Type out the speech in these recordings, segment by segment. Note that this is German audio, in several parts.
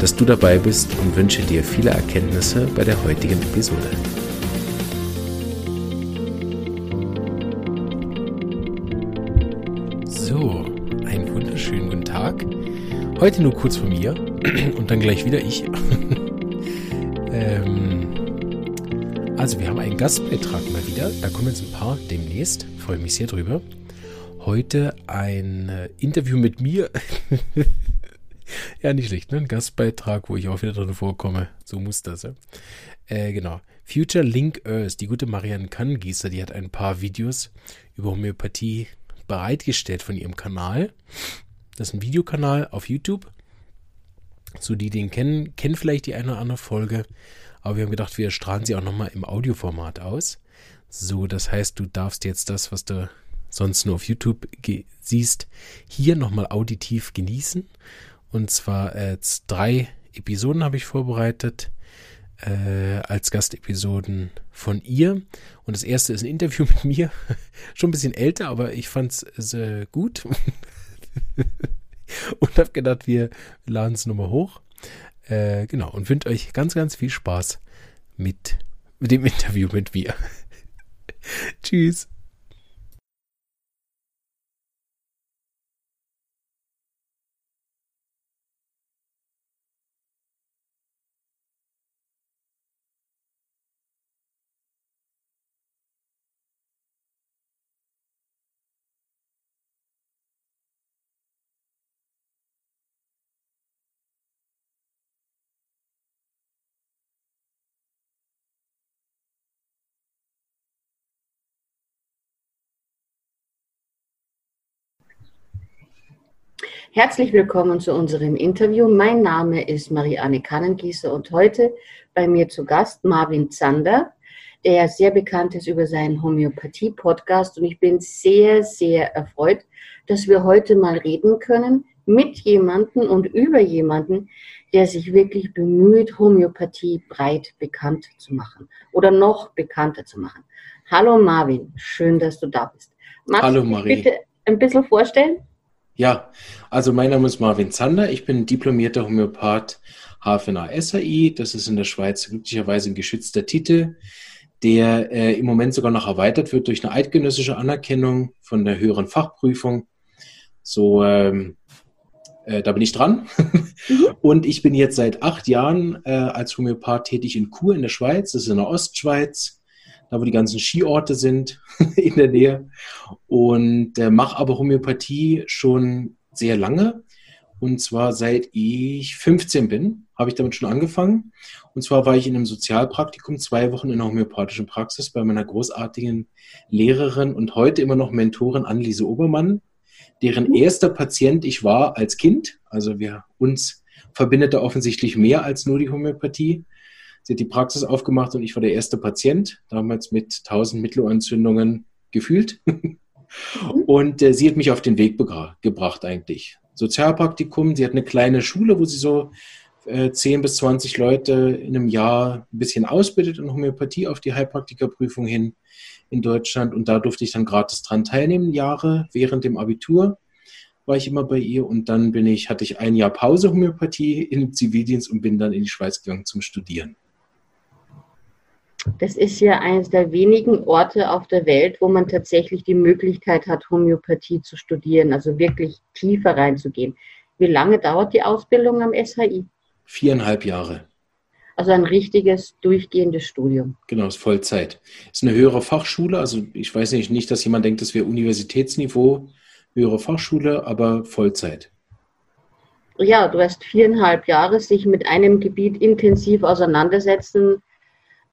dass du dabei bist und wünsche dir viele Erkenntnisse bei der heutigen Episode. So, einen wunderschönen guten Tag. Heute nur kurz von mir und dann gleich wieder ich. ähm, also wir haben einen Gastbeitrag mal wieder. Da kommen jetzt ein paar demnächst. Freue mich sehr drüber. Heute ein äh, Interview mit mir. Ja, nicht schlecht, ne? Ein Gastbeitrag, wo ich auch wieder drin vorkomme. So muss das, ja. Äh, genau. Future Link Earth, die gute Marianne Kannengießer, die hat ein paar Videos über Homöopathie bereitgestellt von ihrem Kanal. Das ist ein Videokanal auf YouTube. So, die den kennen, kennen vielleicht die eine oder andere Folge. Aber wir haben gedacht, wir strahlen sie auch nochmal im Audioformat aus. So, das heißt, du darfst jetzt das, was du sonst nur auf YouTube siehst, hier nochmal auditiv genießen. Und zwar äh, drei Episoden habe ich vorbereitet äh, als Gastepisoden von ihr. Und das erste ist ein Interview mit mir. Schon ein bisschen älter, aber ich fand es äh, gut. und habe gedacht, wir laden es nochmal hoch. Äh, genau, und wünsche euch ganz, ganz viel Spaß mit, mit dem Interview mit mir. Tschüss. Herzlich willkommen zu unserem Interview. Mein Name ist Marianne Kannengießer und heute bei mir zu Gast Marvin Zander, der sehr bekannt ist über seinen Homöopathie-Podcast. Und ich bin sehr, sehr erfreut, dass wir heute mal reden können mit jemandem und über jemanden, der sich wirklich bemüht, Homöopathie breit bekannt zu machen oder noch bekannter zu machen. Hallo Marvin, schön, dass du da bist. Magst Hallo Marie. bitte ein bisschen vorstellen? Ja, also mein Name ist Marvin Zander. Ich bin diplomierter Homöopath HFNA SAI. Das ist in der Schweiz glücklicherweise ein geschützter Titel, der äh, im Moment sogar noch erweitert wird durch eine eidgenössische Anerkennung von der höheren Fachprüfung. So, ähm, äh, da bin ich dran. Mhm. Und ich bin jetzt seit acht Jahren äh, als Homöopath tätig in Chur in der Schweiz. Das ist in der Ostschweiz da wo die ganzen Skiorte sind in der Nähe. Und äh, mache aber Homöopathie schon sehr lange. Und zwar seit ich 15 bin, habe ich damit schon angefangen. Und zwar war ich in einem Sozialpraktikum zwei Wochen in einer homöopathischen Praxis bei meiner großartigen Lehrerin und heute immer noch Mentorin Anneliese Obermann, deren erster Patient ich war als Kind. Also wir uns verbindet da offensichtlich mehr als nur die Homöopathie. Sie hat die Praxis aufgemacht und ich war der erste Patient, damals mit 1000 Mittelohrentzündungen gefühlt. und äh, sie hat mich auf den Weg gebracht eigentlich. Sozialpraktikum, sie hat eine kleine Schule, wo sie so äh, 10 bis 20 Leute in einem Jahr ein bisschen ausbildet in Homöopathie auf die Heilpraktikerprüfung hin in Deutschland. Und da durfte ich dann gratis dran teilnehmen, Jahre während dem Abitur war ich immer bei ihr und dann bin ich, hatte ich ein Jahr Pause Homöopathie im Zivildienst und bin dann in die Schweiz gegangen zum Studieren. Das ist ja eines der wenigen Orte auf der Welt, wo man tatsächlich die Möglichkeit hat, Homöopathie zu studieren, also wirklich tiefer reinzugehen. Wie lange dauert die Ausbildung am SHI? Viereinhalb Jahre. Also ein richtiges, durchgehendes Studium. Genau, ist Vollzeit. Ist eine höhere Fachschule, also ich weiß nicht, nicht, dass jemand denkt, das wäre Universitätsniveau, höhere Fachschule, aber Vollzeit. Ja, du hast viereinhalb Jahre sich mit einem Gebiet intensiv auseinandersetzen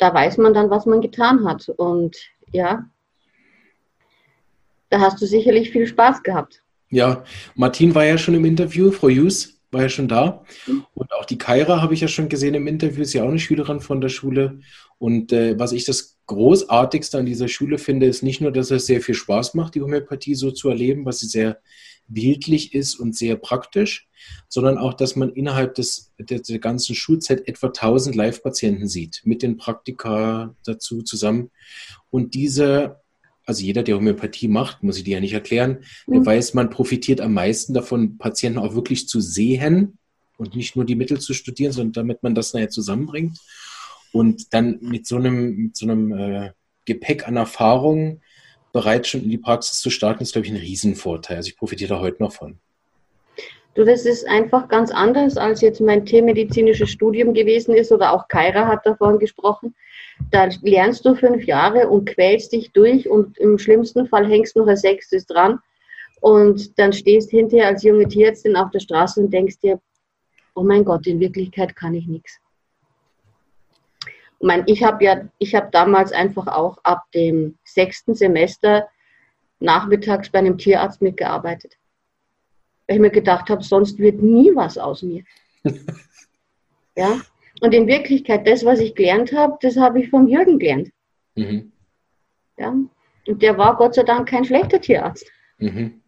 da weiß man dann, was man getan hat. Und ja, da hast du sicherlich viel Spaß gehabt. Ja, Martin war ja schon im Interview, Frau Hughes. war ja schon da. Mhm. Und auch die Kaira habe ich ja schon gesehen im Interview, ist ja auch eine Schülerin von der Schule. Und äh, was ich das Großartigste an dieser Schule finde, ist nicht nur, dass es sehr viel Spaß macht, die Homöopathie so zu erleben, was sie sehr bildlich ist und sehr praktisch, sondern auch, dass man innerhalb des, der, der ganzen Schulzeit etwa 1000 Live-Patienten sieht, mit den Praktika dazu zusammen. Und diese also jeder, der Homöopathie macht, muss ich dir ja nicht erklären, der mhm. weiß, man profitiert am meisten davon, Patienten auch wirklich zu sehen und nicht nur die Mittel zu studieren, sondern damit man das nachher zusammenbringt. Und dann mit so einem, mit so einem äh, Gepäck an Erfahrungen bereits schon in die Praxis zu starten, ist, glaube ich, ein Riesenvorteil. Also ich profitiere da heute noch von. Du, das ist einfach ganz anders, als jetzt mein tiermedizinisches Studium gewesen ist oder auch Kaira hat davon gesprochen. Da lernst du fünf Jahre und quälst dich durch und im schlimmsten Fall hängst noch ein Sechstes dran. Und dann stehst hinterher als junge Tierärztin auf der Straße und denkst dir, oh mein Gott, in Wirklichkeit kann ich nichts. Ich meine, ich habe ja, ich habe damals einfach auch ab dem sechsten Semester nachmittags bei einem Tierarzt mitgearbeitet. Weil ich mir gedacht habe, sonst wird nie was aus mir. ja. Und in Wirklichkeit, das, was ich gelernt habe, das habe ich vom Jürgen gelernt. Mhm. Ja? Und der war Gott sei Dank kein schlechter Tierarzt. Mhm.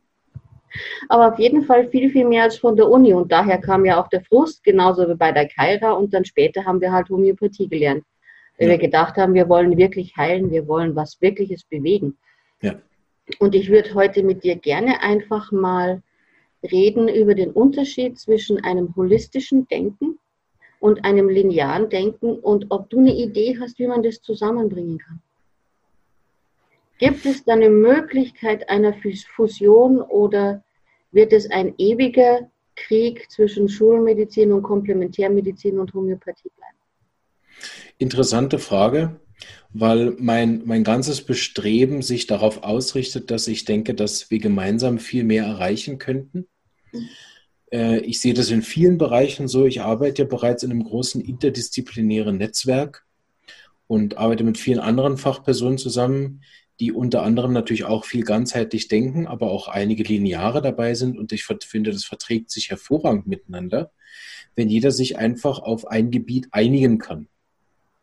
Aber auf jeden Fall viel, viel mehr als von der Uni. Und daher kam ja auch der Frust, genauso wie bei der Kaira. Und dann später haben wir halt Homöopathie gelernt. Weil ja. wir gedacht haben, wir wollen wirklich heilen, wir wollen was Wirkliches bewegen. Ja. Und ich würde heute mit dir gerne einfach mal reden über den Unterschied zwischen einem holistischen Denken und einem linearen Denken und ob du eine Idee hast, wie man das zusammenbringen kann. Gibt es da eine Möglichkeit einer Fusion oder wird es ein ewiger Krieg zwischen Schulmedizin und Komplementärmedizin und Homöopathie bleiben? Interessante Frage, weil mein, mein ganzes Bestreben sich darauf ausrichtet, dass ich denke, dass wir gemeinsam viel mehr erreichen könnten. Mhm. Äh, ich sehe das in vielen Bereichen so. Ich arbeite ja bereits in einem großen interdisziplinären Netzwerk und arbeite mit vielen anderen Fachpersonen zusammen, die unter anderem natürlich auch viel ganzheitlich denken, aber auch einige Lineare dabei sind. Und ich finde, das verträgt sich hervorragend miteinander, wenn jeder sich einfach auf ein Gebiet einigen kann.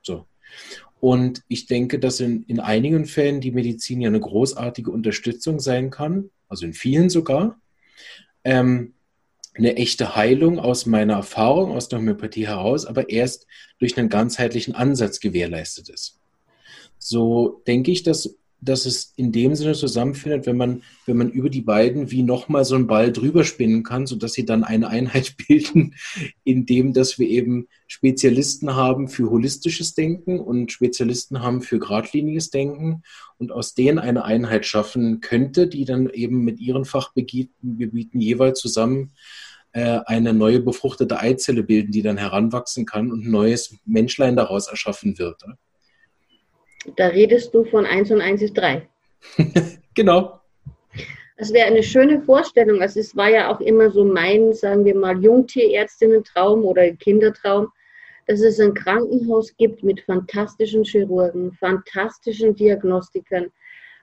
So. Und ich denke, dass in, in einigen Fällen die Medizin ja eine großartige Unterstützung sein kann, also in vielen sogar. Ähm, eine echte Heilung aus meiner Erfahrung, aus der Homöopathie heraus, aber erst durch einen ganzheitlichen Ansatz gewährleistet ist. So denke ich, dass, dass es in dem Sinne zusammenfindet, wenn man, wenn man über die beiden wie nochmal so einen Ball drüber spinnen kann, sodass sie dann eine Einheit bilden, indem dass wir eben Spezialisten haben für holistisches Denken und Spezialisten haben für geradliniges Denken und aus denen eine Einheit schaffen könnte, die dann eben mit ihren Fachgebieten jeweils zusammen äh, eine neue befruchtete Eizelle bilden, die dann heranwachsen kann und ein neues Menschlein daraus erschaffen wird. Da redest du von 1 und 1 ist 3. genau. Das wäre eine schöne Vorstellung. Also es war ja auch immer so mein, sagen wir mal, Jungtierärztinnen-Traum oder Kindertraum, dass es ein Krankenhaus gibt mit fantastischen Chirurgen, fantastischen Diagnostikern,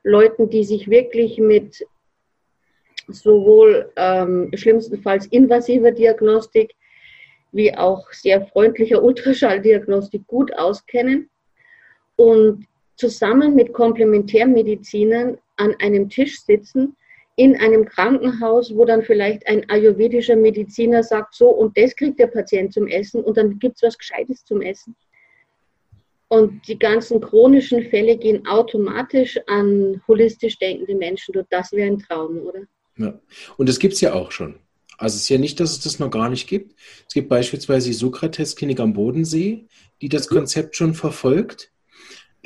Leuten, die sich wirklich mit sowohl ähm, schlimmstenfalls invasiver Diagnostik wie auch sehr freundlicher Ultraschalldiagnostik gut auskennen und zusammen mit Komplementärmedizinern an einem Tisch sitzen in einem Krankenhaus, wo dann vielleicht ein ayurvedischer Mediziner sagt, so und das kriegt der Patient zum Essen und dann gibt es was Gescheites zum Essen. Und die ganzen chronischen Fälle gehen automatisch an holistisch denkende Menschen. Das wäre ein Traum, oder? Ja. Und das gibt es ja auch schon. Also es ist ja nicht, dass es das noch gar nicht gibt. Es gibt beispielsweise die Sokrates-Klinik am Bodensee, die das. Konzept schon verfolgt,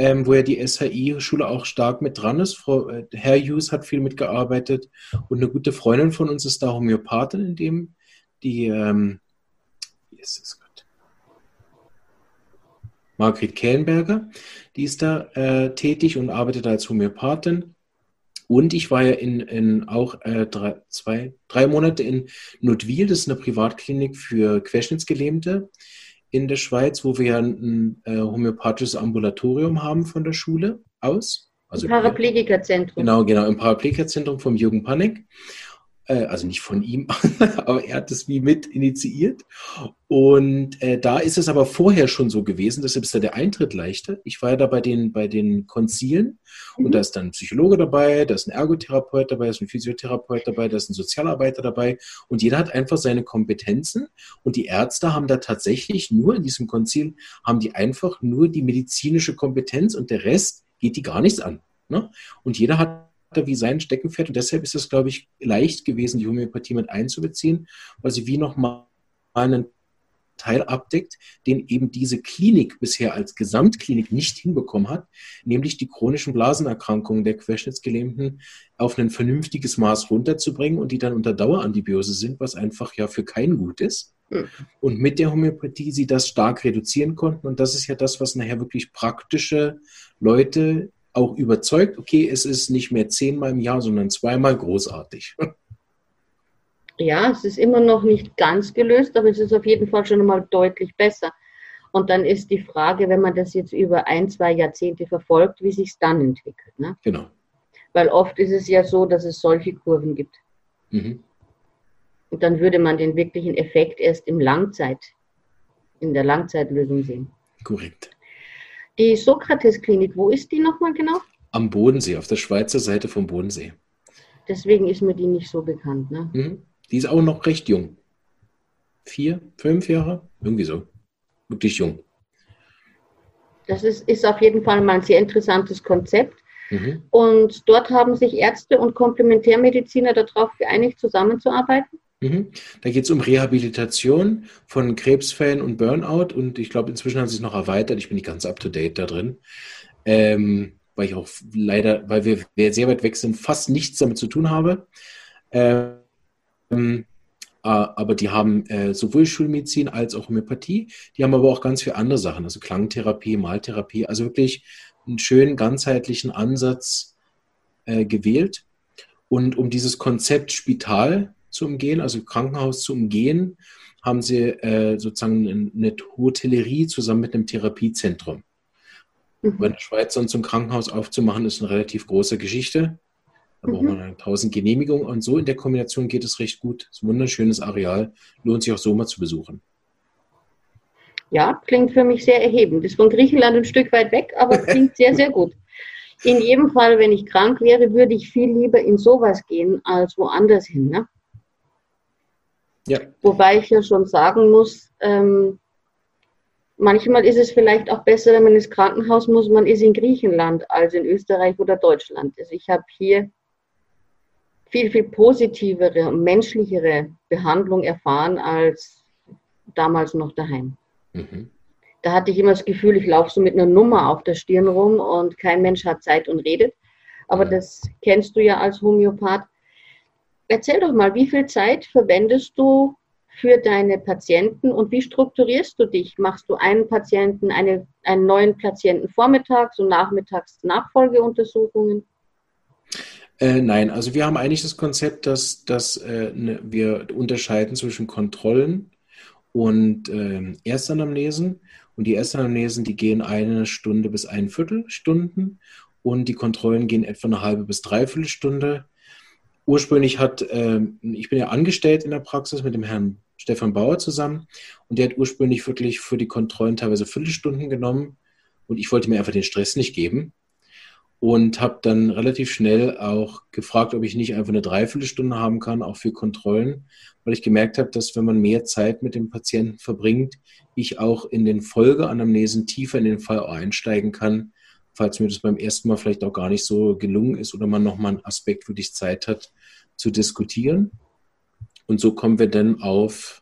ähm, wo ja die SHI-Schule auch stark mit dran ist. Frau, äh, Herr Hughes hat viel mitgearbeitet und eine gute Freundin von uns ist da Homöopathin, in dem die, ähm, Jesus Gott, Margret Kellenberger, die ist da äh, tätig und arbeitet als Homöopathin. Und ich war ja in, in auch äh, drei, zwei, drei Monate in Notwil, das ist eine Privatklinik für Querschnittsgelähmte in der Schweiz, wo wir ja ein äh, homöopathisches Ambulatorium haben von der Schule aus. Also Paraplegikerzentrum. Genau, genau, im Paraplegikerzentrum vom Jürgen Panik. Äh, also nicht von ihm, aber er hat es wie mit initiiert. Und äh, da ist es aber vorher schon so gewesen, deshalb ist da der Eintritt leichter. Ich war ja da bei den, bei den Konzilen mhm. und da ist dann ein Psychologe dabei, da ist ein Ergotherapeut dabei, da ist ein Physiotherapeut dabei, da ist ein Sozialarbeiter dabei und jeder hat einfach seine Kompetenzen und die Ärzte haben da tatsächlich nur in diesem Konzil, haben die einfach nur die medizinische Kompetenz und der Rest geht die gar nichts an. Ne? Und jeder hat wie sein Steckenpferd und deshalb ist es, glaube ich, leicht gewesen, die Homöopathie mit einzubeziehen, weil sie wie nochmal einen Teil abdeckt, den eben diese Klinik bisher als Gesamtklinik nicht hinbekommen hat, nämlich die chronischen Blasenerkrankungen der Querschnittsgelähmten auf ein vernünftiges Maß runterzubringen und die dann unter Dauerantibiose sind, was einfach ja für keinen gut ist. Hm. Und mit der Homöopathie sie das stark reduzieren konnten. Und das ist ja das, was nachher wirklich praktische Leute auch überzeugt, okay, es ist nicht mehr zehnmal im Jahr, sondern zweimal großartig. Ja, es ist immer noch nicht ganz gelöst, aber es ist auf jeden Fall schon einmal deutlich besser. Und dann ist die Frage, wenn man das jetzt über ein, zwei Jahrzehnte verfolgt, wie sich es dann entwickelt. Ne? Genau. Weil oft ist es ja so, dass es solche Kurven gibt. Mhm. Und dann würde man den wirklichen Effekt erst im Langzeit, in der Langzeitlösung sehen. Korrekt. Die Sokrates-Klinik, wo ist die nochmal genau? Am Bodensee, auf der Schweizer Seite vom Bodensee. Deswegen ist mir die nicht so bekannt. Ne? Mhm. Die ist auch noch recht jung. Vier, fünf Jahre? Irgendwie so. Wirklich jung. Das ist, ist auf jeden Fall mal ein sehr interessantes Konzept. Mhm. Und dort haben sich Ärzte und Komplementärmediziner darauf geeinigt, zusammenzuarbeiten. Mhm. Da geht es um Rehabilitation von Krebsfällen und Burnout und ich glaube, inzwischen hat sich noch erweitert. Ich bin nicht ganz up to date da drin. Ähm, weil ich auch leider, weil wir, wir, sehr weit weg sind, fast nichts damit zu tun habe. Ähm, aber die haben äh, sowohl Schulmedizin als auch Homöopathie. Die haben aber auch ganz viele andere Sachen, also Klangtherapie, Maltherapie, also wirklich einen schönen ganzheitlichen Ansatz äh, gewählt. Und um dieses Konzept Spital zu umgehen, also Krankenhaus zu umgehen, haben sie äh, sozusagen eine Hotellerie zusammen mit einem Therapiezentrum. Mhm. Weil in der Schweiz sonst ein Krankenhaus aufzumachen, ist eine relativ große Geschichte. Da mhm. braucht man 1000 Genehmigungen und so in der Kombination geht es recht gut. Das ist ein wunderschönes Areal, lohnt sich auch so mal zu besuchen. Ja, klingt für mich sehr erhebend. Ist von Griechenland ein Stück weit weg, aber klingt sehr, sehr gut. In jedem Fall, wenn ich krank wäre, würde ich viel lieber in sowas gehen als woanders hin. Ne? Ja. Wobei ich ja schon sagen muss, ähm, manchmal ist es vielleicht auch besser, wenn man ins Krankenhaus muss, man ist in Griechenland als in Österreich oder Deutschland. Also ich habe hier viel, viel positivere und menschlichere Behandlung erfahren als damals noch daheim. Mhm. Da hatte ich immer das Gefühl, ich laufe so mit einer Nummer auf der Stirn rum und kein Mensch hat Zeit und redet. Aber mhm. das kennst du ja als Homöopath. Erzähl doch mal, wie viel Zeit verwendest du für deine Patienten und wie strukturierst du dich? Machst du einen Patienten, eine, einen neuen Patienten vormittags und nachmittags Nachfolgeuntersuchungen? Äh, nein, also wir haben eigentlich das Konzept, dass, dass äh, ne, wir unterscheiden zwischen Kontrollen und äh, Erstanamnesen. Und die Erstanamnesen, die gehen eine Stunde bis ein Viertelstunden und die Kontrollen gehen etwa eine halbe bis dreiviertel Stunde ursprünglich hat, äh, ich bin ja angestellt in der Praxis mit dem Herrn Stefan Bauer zusammen und der hat ursprünglich wirklich für die Kontrollen teilweise Viertelstunden genommen und ich wollte mir einfach den Stress nicht geben und habe dann relativ schnell auch gefragt, ob ich nicht einfach eine Dreiviertelstunde haben kann, auch für Kontrollen, weil ich gemerkt habe, dass wenn man mehr Zeit mit dem Patienten verbringt, ich auch in den Folgeanamnesen tiefer in den Fall einsteigen kann, falls mir das beim ersten Mal vielleicht auch gar nicht so gelungen ist oder man nochmal einen Aspekt für dich Zeit hat zu diskutieren. Und so kommen wir dann auf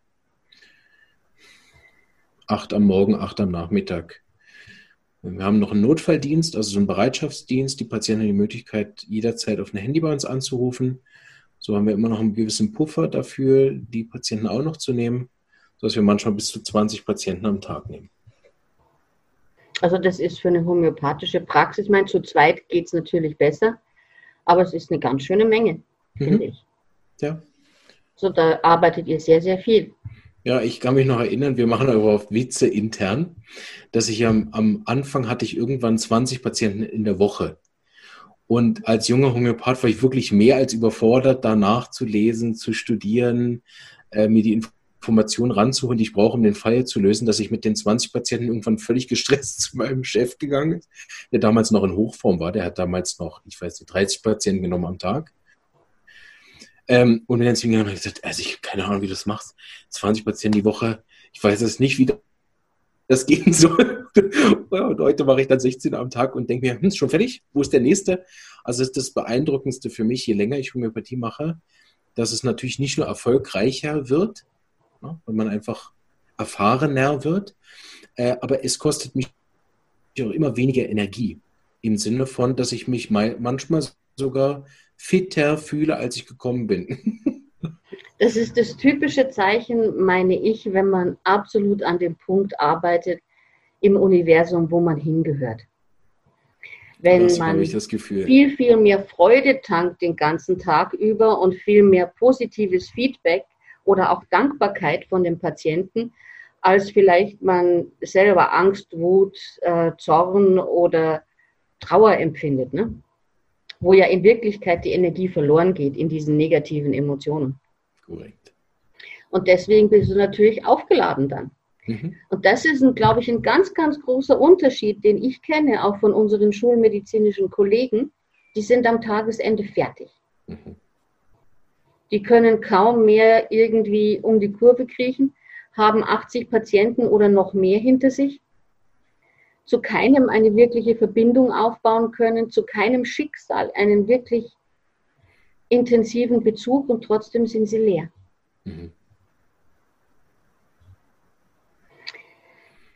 acht am Morgen, acht am Nachmittag. Wir haben noch einen Notfalldienst, also so einen Bereitschaftsdienst. Die Patienten haben die Möglichkeit, jederzeit auf ein Handy bei uns anzurufen. So haben wir immer noch einen gewissen Puffer dafür, die Patienten auch noch zu nehmen, sodass wir manchmal bis zu 20 Patienten am Tag nehmen. Also das ist für eine homöopathische Praxis, ich meine, zu zweit geht es natürlich besser, aber es ist eine ganz schöne Menge, mhm. finde ich. Ja. So, da arbeitet ihr sehr, sehr viel. Ja, ich kann mich noch erinnern, wir machen aber oft Witze intern, dass ich am, am Anfang hatte ich irgendwann 20 Patienten in der Woche. Und als junger Homöopath war ich wirklich mehr als überfordert, danach zu lesen, zu studieren, äh, mir die Informationen ranzuholen, die ich brauche, um den Fall zu lösen, dass ich mit den 20 Patienten irgendwann völlig gestresst zu meinem Chef gegangen ist, der damals noch in Hochform war. Der hat damals noch, ich weiß nicht, 30 Patienten genommen am Tag. Ähm, und dann habe ich gesagt, also ich habe keine Ahnung, wie du das machst. 20 Patienten die Woche. Ich weiß es nicht, wie das gehen soll. und heute mache ich dann 16 am Tag und denke mir, hm, ist schon fertig? Wo ist der nächste? Also ist das Beeindruckendste für mich, je länger ich Homöopathie mache, dass es natürlich nicht nur erfolgreicher wird, ne, weil man einfach erfahrener wird, äh, aber es kostet mich auch immer weniger Energie. Im Sinne von, dass ich mich manchmal sogar fitter fühle, als ich gekommen bin. Das ist das typische Zeichen, meine ich, wenn man absolut an dem Punkt arbeitet im Universum, wo man hingehört. Wenn das man viel, viel mehr Freude tankt den ganzen Tag über und viel mehr positives Feedback oder auch Dankbarkeit von den Patienten, als vielleicht man selber Angst, Wut, äh, Zorn oder Trauer empfindet. Ne? wo ja in Wirklichkeit die Energie verloren geht in diesen negativen Emotionen. Korrekt. Und deswegen bist du natürlich aufgeladen dann. Mhm. Und das ist, glaube ich, ein ganz, ganz großer Unterschied, den ich kenne, auch von unseren schulmedizinischen Kollegen. Die sind am Tagesende fertig. Mhm. Die können kaum mehr irgendwie um die Kurve kriechen, haben 80 Patienten oder noch mehr hinter sich zu keinem eine wirkliche Verbindung aufbauen können, zu keinem Schicksal einen wirklich intensiven Bezug und trotzdem sind sie leer. Mhm.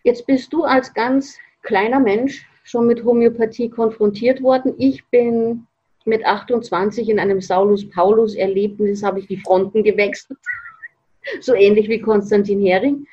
Jetzt bist du als ganz kleiner Mensch schon mit Homöopathie konfrontiert worden. Ich bin mit 28 in einem Saulus-Paulus-Erlebnis, habe ich die Fronten gewechselt, so ähnlich wie Konstantin Hering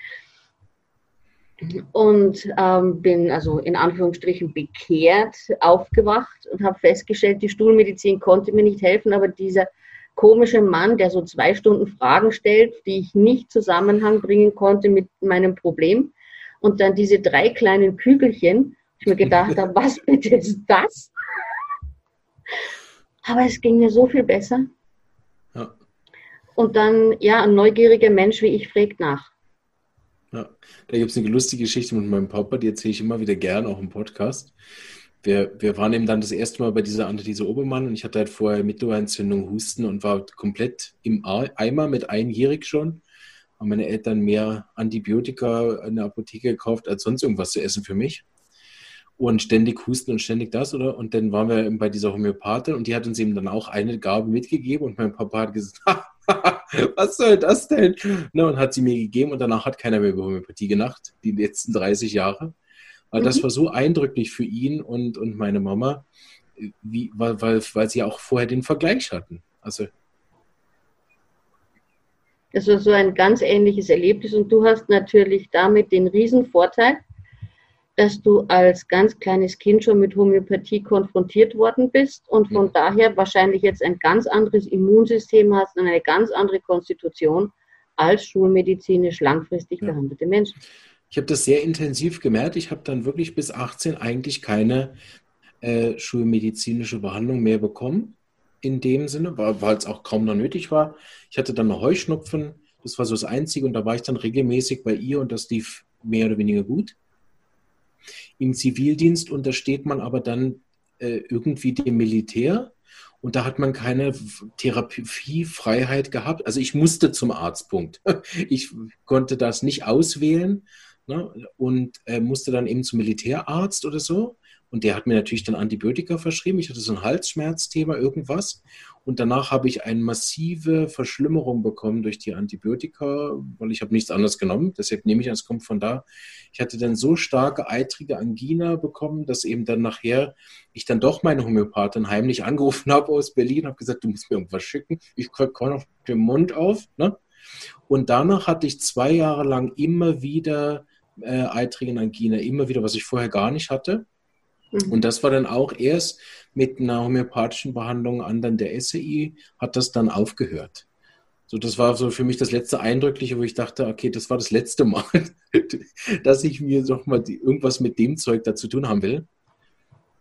und ähm, bin also in Anführungsstrichen bekehrt aufgewacht und habe festgestellt, die Stuhlmedizin konnte mir nicht helfen, aber dieser komische Mann, der so zwei Stunden Fragen stellt, die ich nicht Zusammenhang bringen konnte mit meinem Problem und dann diese drei kleinen Kügelchen, ich mir gedacht habe, was bitte ist das? Aber es ging mir so viel besser. Ja. Und dann, ja, ein neugieriger Mensch wie ich fragt nach. Ja, da gibt es eine lustige Geschichte mit meinem Papa, die erzähle ich immer wieder gern, auch im Podcast. Wir, wir waren eben dann das erste Mal bei dieser Anneliese Obermann und ich hatte halt vorher Mittelohrentzündung, Husten und war komplett im Eimer mit einjährig schon. Haben meine Eltern mehr Antibiotika in der Apotheke gekauft, als sonst irgendwas zu essen für mich. Und ständig Husten und ständig das, oder? Und dann waren wir eben bei dieser Homöopathin und die hat uns eben dann auch eine Gabe mitgegeben und mein Papa hat gesagt, was soll das denn? Ne, und hat sie mir gegeben und danach hat keiner mehr über Homöopathie gedacht, die letzten 30 Jahre. Weil mhm. das war so eindrücklich für ihn und, und meine Mama, wie, weil, weil, weil sie auch vorher den Vergleich hatten. Also das war so ein ganz ähnliches Erlebnis und du hast natürlich damit den Riesenvorteil, dass du als ganz kleines Kind schon mit Homöopathie konfrontiert worden bist und von ja. daher wahrscheinlich jetzt ein ganz anderes Immunsystem hast und eine ganz andere Konstitution als schulmedizinisch langfristig ja. behandelte Menschen. Ich habe das sehr intensiv gemerkt. Ich habe dann wirklich bis 18 eigentlich keine äh, schulmedizinische Behandlung mehr bekommen. In dem Sinne, weil es auch kaum noch nötig war. Ich hatte dann noch Heuschnupfen. Das war so das Einzige. Und da war ich dann regelmäßig bei ihr und das lief mehr oder weniger gut. Im Zivildienst untersteht man aber dann äh, irgendwie dem Militär und da hat man keine Therapiefreiheit gehabt. Also ich musste zum Arztpunkt. Ich konnte das nicht auswählen ne, und äh, musste dann eben zum Militärarzt oder so. Und der hat mir natürlich dann Antibiotika verschrieben. Ich hatte so ein Halsschmerzthema, irgendwas. Und danach habe ich eine massive Verschlimmerung bekommen durch die Antibiotika, weil ich habe nichts anderes genommen. Deshalb nehme ich an, es kommt von da. Ich hatte dann so starke eitrige Angina bekommen, dass eben dann nachher ich dann doch meine Homöopathin heimlich angerufen habe aus Berlin, habe gesagt, du musst mir irgendwas schicken. Ich komme auf den Mund auf. Ne? Und danach hatte ich zwei Jahre lang immer wieder äh, eitrigen Angina, immer wieder, was ich vorher gar nicht hatte. Mhm. Und das war dann auch erst mit einer homöopathischen Behandlung an dann der SEI, hat das dann aufgehört. So, das war so für mich das letzte Eindrückliche, wo ich dachte, okay, das war das letzte Mal, dass ich mir doch mal die, irgendwas mit dem Zeug da zu tun haben will.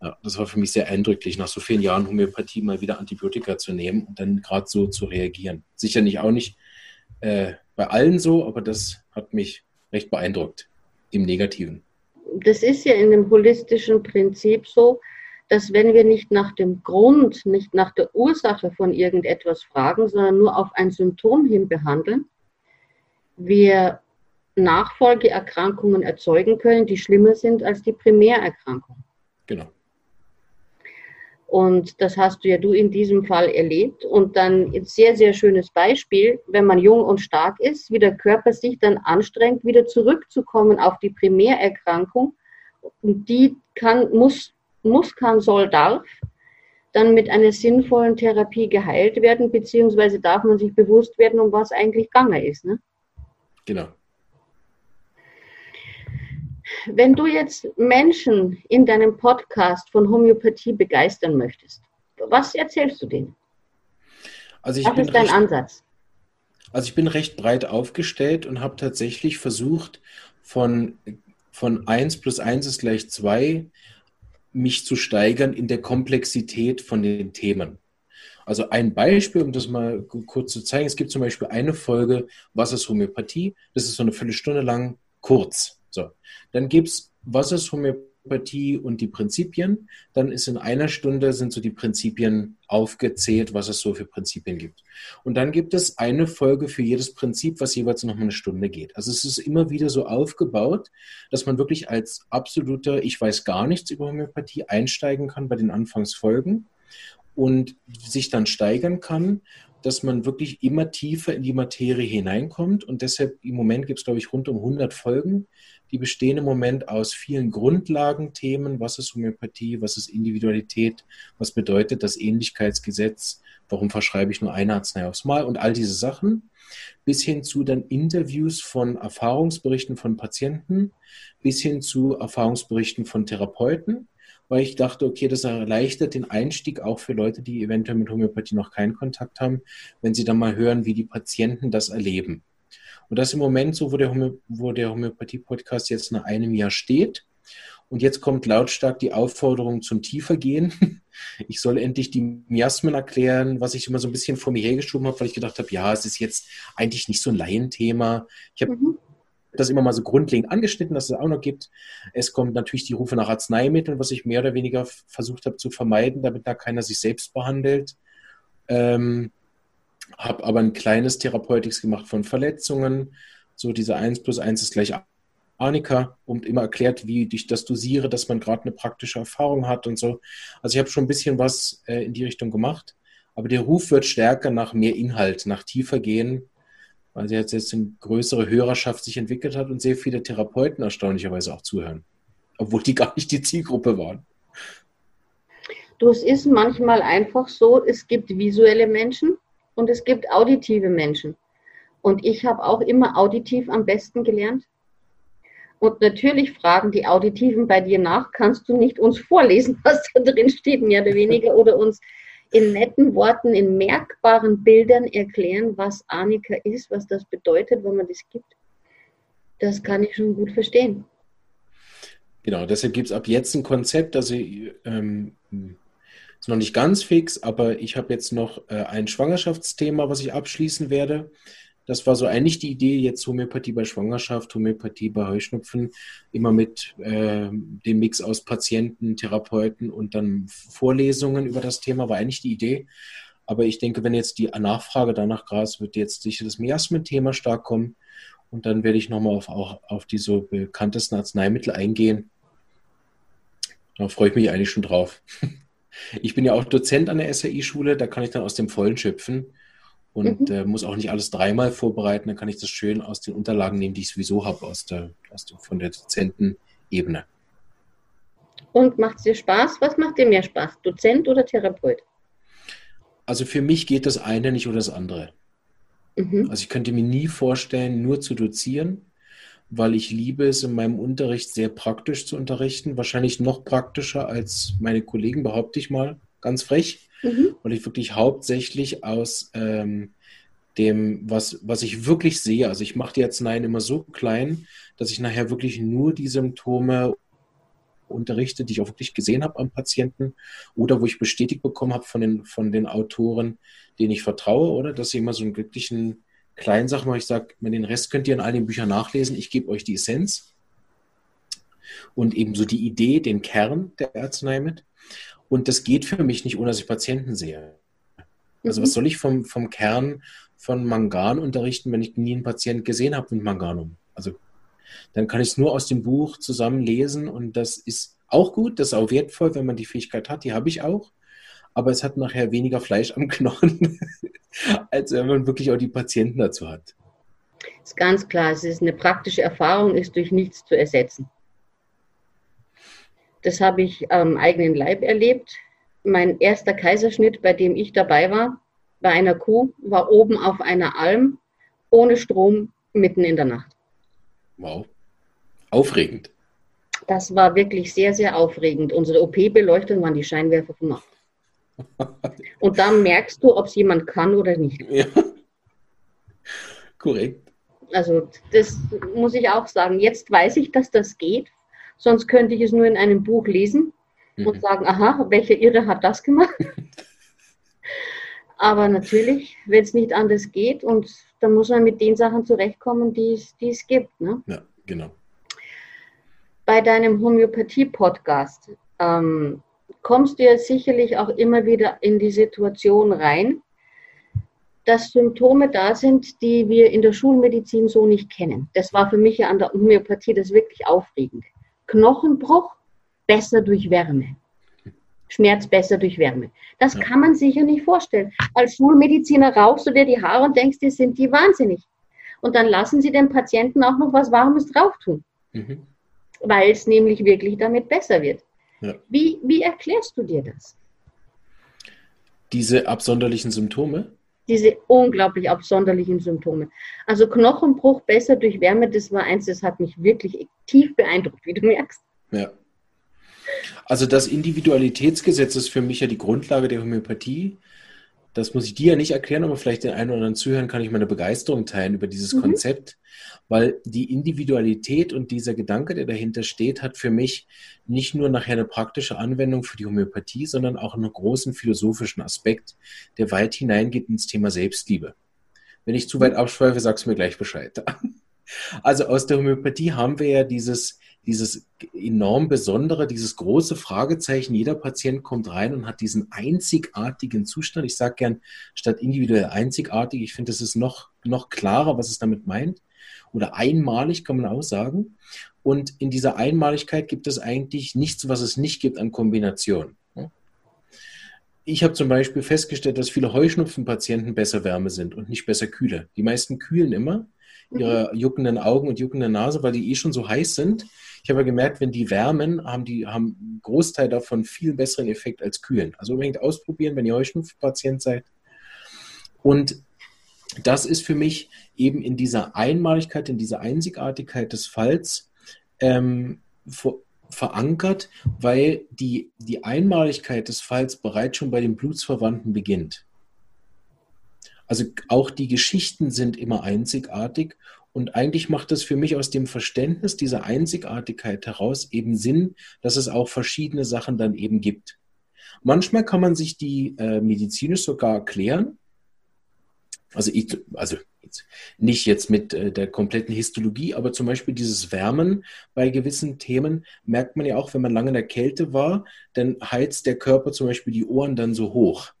Ja, das war für mich sehr eindrücklich, nach so vielen Jahren Homöopathie mal wieder Antibiotika zu nehmen und dann gerade so zu reagieren. Sicher nicht auch nicht äh, bei allen so, aber das hat mich recht beeindruckt, im Negativen. Das ist ja in dem holistischen Prinzip so, dass wenn wir nicht nach dem Grund, nicht nach der Ursache von irgendetwas fragen, sondern nur auf ein Symptom hin behandeln, wir Nachfolgeerkrankungen erzeugen können, die schlimmer sind als die Primärerkrankung. Genau. Und das hast du ja du in diesem Fall erlebt. Und dann ein sehr, sehr schönes Beispiel, wenn man jung und stark ist, wie der Körper sich dann anstrengt, wieder zurückzukommen auf die Primärerkrankung. Und die kann, muss, muss, kann, soll, darf dann mit einer sinnvollen Therapie geheilt werden, beziehungsweise darf man sich bewusst werden, um was eigentlich gegangen ist. Ne? Genau. Wenn du jetzt Menschen in deinem Podcast von Homöopathie begeistern möchtest, was erzählst du denen? Also was ist dein recht, Ansatz? Also ich bin recht breit aufgestellt und habe tatsächlich versucht, von, von 1 plus 1 ist gleich 2 mich zu steigern in der Komplexität von den Themen. Also ein Beispiel, um das mal kurz zu zeigen. Es gibt zum Beispiel eine Folge, was ist Homöopathie? Das ist so eine Viertelstunde lang kurz. So. Dann gibt es, was ist Homöopathie und die Prinzipien. Dann ist in einer Stunde sind so die Prinzipien aufgezählt, was es so für Prinzipien gibt. Und dann gibt es eine Folge für jedes Prinzip, was jeweils noch mal eine Stunde geht. Also es ist immer wieder so aufgebaut, dass man wirklich als absoluter, ich weiß gar nichts über Homöopathie einsteigen kann bei den Anfangsfolgen und sich dann steigern kann dass man wirklich immer tiefer in die Materie hineinkommt. Und deshalb im Moment gibt es, glaube ich, rund um 100 Folgen. Die bestehen im Moment aus vielen Grundlagenthemen. Was ist Homöopathie? Was ist Individualität? Was bedeutet das Ähnlichkeitsgesetz? Warum verschreibe ich nur eine Arznei aufs Mal? Und all diese Sachen. Bis hin zu dann Interviews von Erfahrungsberichten von Patienten, bis hin zu Erfahrungsberichten von Therapeuten weil ich dachte, okay, das erleichtert den Einstieg auch für Leute, die eventuell mit Homöopathie noch keinen Kontakt haben, wenn sie dann mal hören, wie die Patienten das erleben. Und das ist im Moment so, wo der, Homö der Homöopathie-Podcast jetzt nach einem Jahr steht. Und jetzt kommt lautstark die Aufforderung zum Tiefergehen. Ich soll endlich die Miasmen erklären, was ich immer so ein bisschen vor mir hergeschoben habe, weil ich gedacht habe, ja, es ist jetzt eigentlich nicht so ein Laienthema. Ich habe mhm das immer mal so grundlegend angeschnitten, dass es auch noch gibt. Es kommt natürlich die Rufe nach Arzneimitteln, was ich mehr oder weniger versucht habe zu vermeiden, damit da keiner sich selbst behandelt. Ähm, habe aber ein kleines Therapeutics gemacht von Verletzungen. So diese 1 plus 1 ist gleich Arnika und immer erklärt, wie ich das dosiere, dass man gerade eine praktische Erfahrung hat und so. Also ich habe schon ein bisschen was äh, in die Richtung gemacht. Aber der Ruf wird stärker nach mehr Inhalt, nach tiefer gehen weil sie jetzt, jetzt eine größere Hörerschaft sich entwickelt hat und sehr viele Therapeuten erstaunlicherweise auch zuhören, obwohl die gar nicht die Zielgruppe waren. Du, es ist manchmal einfach so, es gibt visuelle Menschen und es gibt auditive Menschen. Und ich habe auch immer auditiv am besten gelernt. Und natürlich fragen die Auditiven bei dir nach, kannst du nicht uns vorlesen, was da drin steht, mehr oder weniger, oder uns in netten Worten, in merkbaren Bildern erklären, was Arnika ist, was das bedeutet, wenn man das gibt. Das kann ich schon gut verstehen. Genau, deshalb gibt es ab jetzt ein Konzept, also ähm, ist noch nicht ganz fix, aber ich habe jetzt noch äh, ein Schwangerschaftsthema, was ich abschließen werde. Das war so eigentlich die Idee, jetzt Homöopathie bei Schwangerschaft, Homöopathie bei Heuschnupfen, immer mit äh, dem Mix aus Patienten, Therapeuten und dann Vorlesungen über das Thema, war eigentlich die Idee. Aber ich denke, wenn jetzt die Nachfrage danach Gras wird jetzt sicher das Miasmen-Thema stark kommen. Und dann werde ich nochmal auf, auf die so bekanntesten Arzneimittel eingehen. Da freue ich mich eigentlich schon drauf. Ich bin ja auch Dozent an der SAI-Schule, da kann ich dann aus dem Vollen schöpfen und mhm. äh, muss auch nicht alles dreimal vorbereiten. Dann kann ich das schön aus den Unterlagen nehmen, die ich sowieso habe, aus der, aus der, von der Dozentenebene. Und macht es dir Spaß? Was macht dir mehr Spaß, Dozent oder Therapeut? Also für mich geht das eine nicht oder das andere. Mhm. Also ich könnte mir nie vorstellen, nur zu dozieren, weil ich liebe es in meinem Unterricht sehr praktisch zu unterrichten. Wahrscheinlich noch praktischer als meine Kollegen, behaupte ich mal, ganz frech mhm. weil ich wirklich hauptsächlich aus ähm, dem, was, was ich wirklich sehe, also ich mache die Arzneien immer so klein, dass ich nachher wirklich nur die Symptome unterrichte, die ich auch wirklich gesehen habe am Patienten oder wo ich bestätigt bekommen habe von den, von den Autoren, denen ich vertraue, oder dass ich immer so einen glücklichen kleinen Sachen mache. Ich sage, den Rest könnt ihr in all den Büchern nachlesen. Ich gebe euch die Essenz und eben so die Idee, den Kern der Arznei mit. Und das geht für mich nicht, ohne dass ich Patienten sehe. Also mhm. was soll ich vom, vom Kern von Mangan unterrichten, wenn ich nie einen Patienten gesehen habe mit Manganum? Also dann kann ich es nur aus dem Buch zusammen lesen und das ist auch gut, das ist auch wertvoll, wenn man die Fähigkeit hat, die habe ich auch. Aber es hat nachher weniger Fleisch am Knochen, als wenn man wirklich auch die Patienten dazu hat. Das ist ganz klar, es ist eine praktische Erfahrung, ist durch nichts zu ersetzen. Das habe ich am eigenen Leib erlebt. Mein erster Kaiserschnitt, bei dem ich dabei war, bei einer Kuh, war oben auf einer Alm, ohne Strom, mitten in der Nacht. Wow. Aufregend. Das war wirklich sehr, sehr aufregend. Unsere OP-Beleuchtung waren die Scheinwerfer vom Nacht. Und dann merkst du, ob es jemand kann oder nicht. Ja. Korrekt. Also das muss ich auch sagen. Jetzt weiß ich, dass das geht. Sonst könnte ich es nur in einem Buch lesen mhm. und sagen, aha, welche Irre hat das gemacht? Aber natürlich, wenn es nicht anders geht und dann muss man mit den Sachen zurechtkommen, die es, die es gibt. Ne? Ja, genau. Bei deinem Homöopathie-Podcast ähm, kommst du ja sicherlich auch immer wieder in die Situation rein, dass Symptome da sind, die wir in der Schulmedizin so nicht kennen. Das war für mich ja an der Homöopathie das wirklich aufregend. Knochenbruch besser durch Wärme. Schmerz besser durch Wärme. Das ja. kann man sich ja nicht vorstellen. Als Schulmediziner rauchst du dir die Haare und denkst dir, sind die wahnsinnig. Und dann lassen sie dem Patienten auch noch was Warmes drauf tun. Mhm. Weil es nämlich wirklich damit besser wird. Ja. Wie, wie erklärst du dir das? Diese absonderlichen Symptome? Diese unglaublich absonderlichen Symptome. Also Knochenbruch besser durch Wärme, das war eins, das hat mich wirklich tief beeindruckt, wie du merkst. Ja. Also das Individualitätsgesetz ist für mich ja die Grundlage der Homöopathie das muss ich dir ja nicht erklären, aber vielleicht den einen oder anderen Zuhören kann ich meine Begeisterung teilen über dieses mhm. Konzept, weil die Individualität und dieser Gedanke, der dahinter steht, hat für mich nicht nur nachher eine praktische Anwendung für die Homöopathie, sondern auch einen großen philosophischen Aspekt, der weit hineingeht ins Thema Selbstliebe. Wenn ich zu weit abschweife, sagst du mir gleich Bescheid. Also aus der Homöopathie haben wir ja dieses dieses enorm Besondere, dieses große Fragezeichen. Jeder Patient kommt rein und hat diesen einzigartigen Zustand. Ich sage gern statt individuell einzigartig. Ich finde, das ist noch, noch klarer, was es damit meint. Oder einmalig kann man auch sagen. Und in dieser Einmaligkeit gibt es eigentlich nichts, was es nicht gibt an Kombinationen. Ich habe zum Beispiel festgestellt, dass viele Heuschnupfenpatienten besser Wärme sind und nicht besser Kühle. Die meisten kühlen immer ihre juckenden Augen und juckende Nase, weil die eh schon so heiß sind. Ich habe gemerkt, wenn die wärmen, haben die haben einen Großteil davon viel besseren Effekt als kühlen. Also unbedingt ausprobieren, wenn ihr Heuschnupfpatient seid. Und das ist für mich eben in dieser Einmaligkeit, in dieser Einzigartigkeit des Falls ähm, verankert, weil die, die Einmaligkeit des Falls bereits schon bei den Blutsverwandten beginnt. Also auch die Geschichten sind immer einzigartig und eigentlich macht es für mich aus dem Verständnis dieser Einzigartigkeit heraus eben Sinn, dass es auch verschiedene Sachen dann eben gibt. Manchmal kann man sich die äh, medizinisch sogar erklären. Also, ich, also nicht jetzt mit äh, der kompletten Histologie, aber zum Beispiel dieses Wärmen bei gewissen Themen merkt man ja auch, wenn man lange in der Kälte war, dann heizt der Körper zum Beispiel die Ohren dann so hoch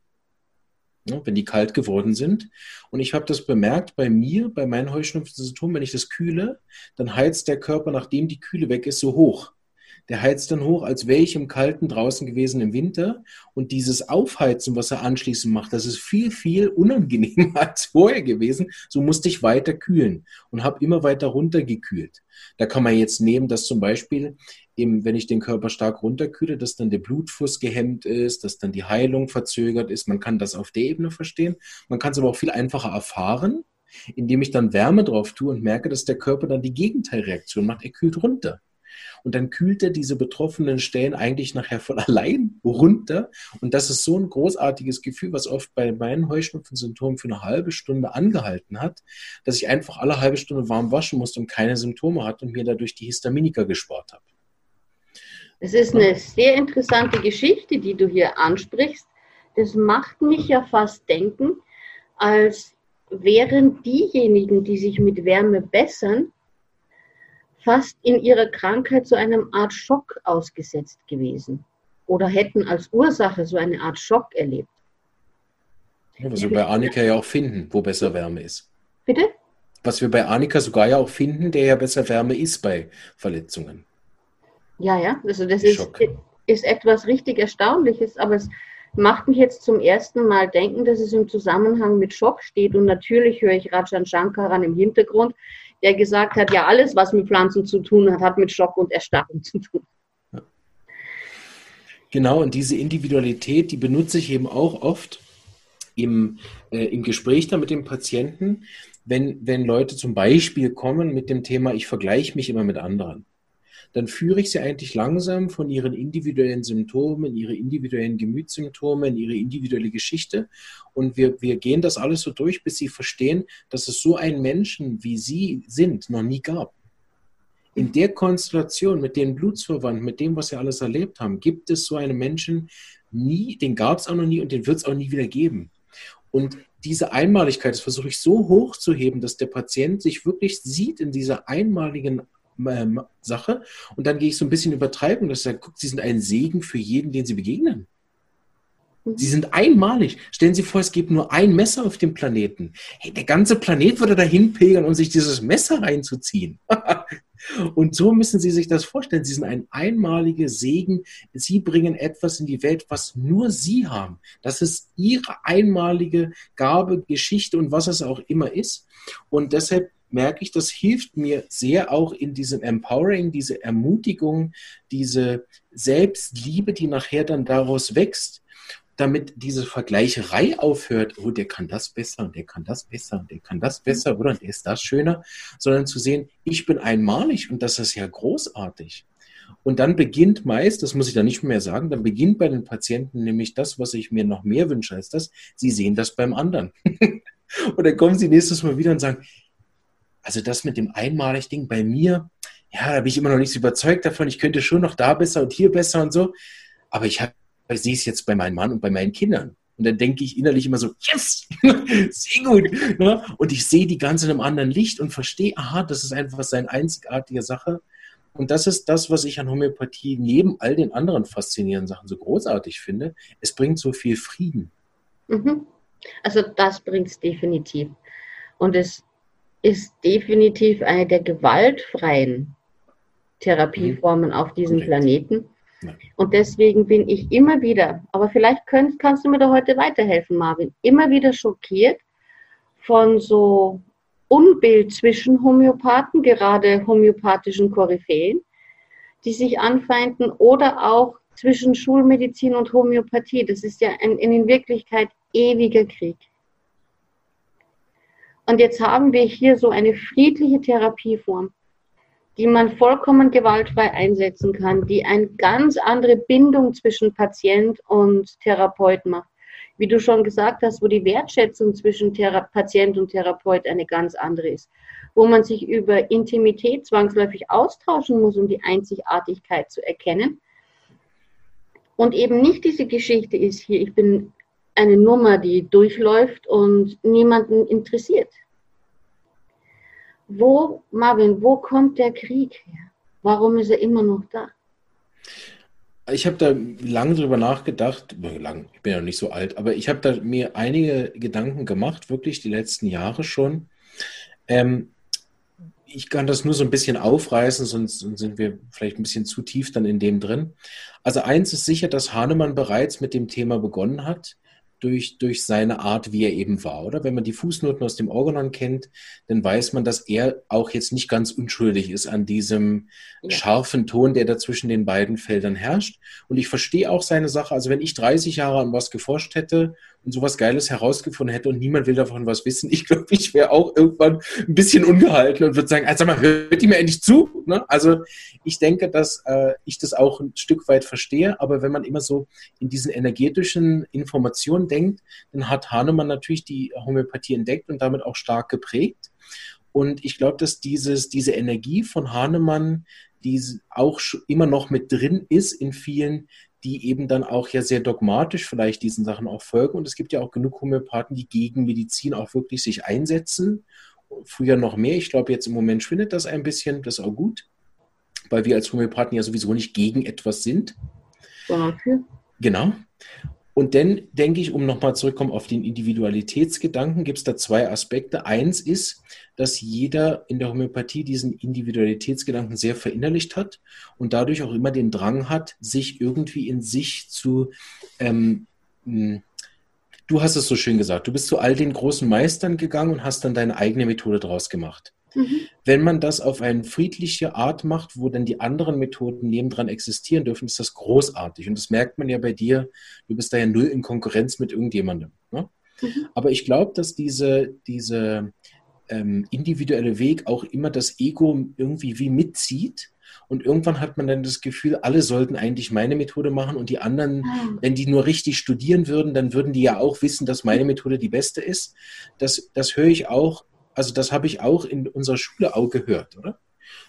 ne, wenn die kalt geworden sind. Und ich habe das bemerkt bei mir, bei meinen Heuschnupfensymptomen, wenn ich das kühle, dann heizt der Körper, nachdem die Kühle weg ist, so hoch der heizt dann hoch, als wäre ich im Kalten draußen gewesen im Winter. Und dieses Aufheizen, was er anschließend macht, das ist viel, viel unangenehmer als vorher gewesen. So musste ich weiter kühlen und habe immer weiter runtergekühlt. Da kann man jetzt nehmen, dass zum Beispiel, eben, wenn ich den Körper stark runterkühle, dass dann der Blutfuß gehemmt ist, dass dann die Heilung verzögert ist. Man kann das auf der Ebene verstehen. Man kann es aber auch viel einfacher erfahren, indem ich dann Wärme drauf tue und merke, dass der Körper dann die Gegenteilreaktion macht. Er kühlt runter. Und dann kühlt er diese betroffenen Stellen eigentlich nachher von allein runter. Und das ist so ein großartiges Gefühl, was oft bei meinen Heuschnupfensymptomen für eine halbe Stunde angehalten hat, dass ich einfach alle halbe Stunde warm waschen musste und keine Symptome hatte und mir dadurch die Histaminika gespart habe. Es ist eine sehr interessante Geschichte, die du hier ansprichst. Das macht mich ja fast denken, als wären diejenigen, die sich mit Wärme bessern, fast in ihrer Krankheit so einem Art Schock ausgesetzt gewesen oder hätten als Ursache so eine Art Schock erlebt. Was wir bei Annika ja auch finden, wo besser Wärme ist. Bitte? Was wir bei Annika sogar ja auch finden, der ja besser Wärme ist bei Verletzungen. Ja, ja, also das ist, ist etwas richtig Erstaunliches, aber es macht mich jetzt zum ersten Mal denken, dass es im Zusammenhang mit Schock steht. Und natürlich höre ich Rajan Shankaran im Hintergrund, der gesagt hat, ja, alles, was mit Pflanzen zu tun hat, hat mit Schock und Erstarrung zu tun. Genau, und diese Individualität, die benutze ich eben auch oft im, äh, im Gespräch da mit dem Patienten, wenn, wenn Leute zum Beispiel kommen mit dem Thema, ich vergleiche mich immer mit anderen dann führe ich sie eigentlich langsam von ihren individuellen Symptomen, ihre individuellen Gemütssymptomen, ihre individuelle Geschichte. Und wir, wir gehen das alles so durch, bis sie verstehen, dass es so einen Menschen, wie sie sind, noch nie gab. In der Konstellation mit den Blutsverwandten, mit dem, was sie alles erlebt haben, gibt es so einen Menschen nie, den gab es auch noch nie und den wird es auch nie wieder geben. Und diese Einmaligkeit, das versuche ich so hoch zu heben, dass der Patient sich wirklich sieht in dieser einmaligen ähm, Sache. Und dann gehe ich so ein bisschen übertreiben, dass ich sage, guck, Sie sind ein Segen für jeden, den Sie begegnen. Sie sind einmalig. Stellen Sie vor, es gibt nur ein Messer auf dem Planeten. Hey, der ganze Planet würde dahin pilgern, um sich dieses Messer reinzuziehen. Und so müssen Sie sich das vorstellen. Sie sind ein einmaliger Segen. Sie bringen etwas in die Welt, was nur Sie haben. Das ist Ihre einmalige Gabe, Geschichte und was es auch immer ist. Und deshalb merke ich, das hilft mir sehr auch in diesem Empowering, diese Ermutigung, diese Selbstliebe, die nachher dann daraus wächst, damit diese Vergleicherei aufhört, oh, der kann das besser und der kann das besser und der kann das besser oder der ist das schöner, sondern zu sehen, ich bin einmalig und das ist ja großartig. Und dann beginnt meist, das muss ich dann nicht mehr sagen, dann beginnt bei den Patienten nämlich das, was ich mir noch mehr wünsche als das, sie sehen das beim anderen. und dann kommen sie nächstes Mal wieder und sagen, also das mit dem einmalig Ding bei mir, ja, da bin ich immer noch nicht so überzeugt davon. Ich könnte schon noch da besser und hier besser und so. Aber ich, hab, sehe es jetzt bei meinem Mann und bei meinen Kindern. Und dann denke ich innerlich immer so, yes, sehr gut. Ne? Und ich sehe die ganze in einem anderen Licht und verstehe, aha, das ist einfach seine einzigartige Sache. Und das ist das, was ich an Homöopathie neben all den anderen faszinierenden Sachen so großartig finde. Es bringt so viel Frieden. Mhm. Also das bringt es definitiv. Und es ist definitiv eine der gewaltfreien Therapieformen mhm. auf diesem Korrekt. Planeten. Ja. Und deswegen bin ich immer wieder, aber vielleicht könnt, kannst du mir da heute weiterhelfen, Marvin, immer wieder schockiert von so Unbild zwischen Homöopathen, gerade homöopathischen Koryphäen, die sich anfeinden, oder auch zwischen Schulmedizin und Homöopathie. Das ist ja ein, in Wirklichkeit ewiger Krieg. Und jetzt haben wir hier so eine friedliche Therapieform, die man vollkommen gewaltfrei einsetzen kann, die eine ganz andere Bindung zwischen Patient und Therapeut macht. Wie du schon gesagt hast, wo die Wertschätzung zwischen Thera Patient und Therapeut eine ganz andere ist. Wo man sich über Intimität zwangsläufig austauschen muss, um die Einzigartigkeit zu erkennen. Und eben nicht diese Geschichte ist hier, ich bin eine Nummer, die durchläuft und niemanden interessiert. Wo, Marvin, wo kommt der Krieg her? Warum ist er immer noch da? Ich habe da lange drüber nachgedacht, lang, ich bin ja noch nicht so alt, aber ich habe da mir einige Gedanken gemacht, wirklich die letzten Jahre schon. Ähm, ich kann das nur so ein bisschen aufreißen, sonst sind wir vielleicht ein bisschen zu tief dann in dem drin. Also eins ist sicher, dass Hahnemann bereits mit dem Thema begonnen hat durch, durch seine Art, wie er eben war, oder? Wenn man die Fußnoten aus dem Organon kennt, dann weiß man, dass er auch jetzt nicht ganz unschuldig ist an diesem ja. scharfen Ton, der da zwischen den beiden Feldern herrscht. Und ich verstehe auch seine Sache. Also wenn ich 30 Jahre an was geforscht hätte und sowas Geiles herausgefunden hätte und niemand will davon was wissen, ich glaube, ich wäre auch irgendwann ein bisschen ungehalten und würde sagen, also mal, hört die mir endlich zu? Ne? Also ich denke, dass äh, ich das auch ein Stück weit verstehe, aber wenn man immer so in diesen energetischen Informationen denkt, dann hat Hahnemann natürlich die Homöopathie entdeckt und damit auch stark geprägt. Und ich glaube, dass dieses, diese Energie von Hahnemann die auch immer noch mit drin ist in vielen, die eben dann auch ja sehr dogmatisch vielleicht diesen Sachen auch folgen. Und es gibt ja auch genug Homöopathen, die gegen Medizin auch wirklich sich einsetzen. Früher noch mehr. Ich glaube, jetzt im Moment schwindet das ein bisschen. Das ist auch gut, weil wir als Homöopathen ja sowieso nicht gegen etwas sind. Sondern für. Genau. Und dann denke ich, um nochmal zurückzukommen auf den Individualitätsgedanken, gibt es da zwei Aspekte. Eins ist, dass jeder in der Homöopathie diesen Individualitätsgedanken sehr verinnerlicht hat und dadurch auch immer den Drang hat, sich irgendwie in sich zu ähm, hm, du hast es so schön gesagt, du bist zu all den großen Meistern gegangen und hast dann deine eigene Methode draus gemacht. Mhm. Wenn man das auf eine friedliche Art macht, wo dann die anderen Methoden nebendran existieren dürfen, ist das großartig. Und das merkt man ja bei dir. Du bist da ja null in Konkurrenz mit irgendjemandem. Ne? Mhm. Aber ich glaube, dass diese, diese ähm, individuelle Weg auch immer das Ego irgendwie wie mitzieht. Und irgendwann hat man dann das Gefühl, alle sollten eigentlich meine Methode machen und die anderen, ah. wenn die nur richtig studieren würden, dann würden die ja auch wissen, dass meine Methode die beste ist. Das, das höre ich auch also das habe ich auch in unserer Schule auch gehört, oder?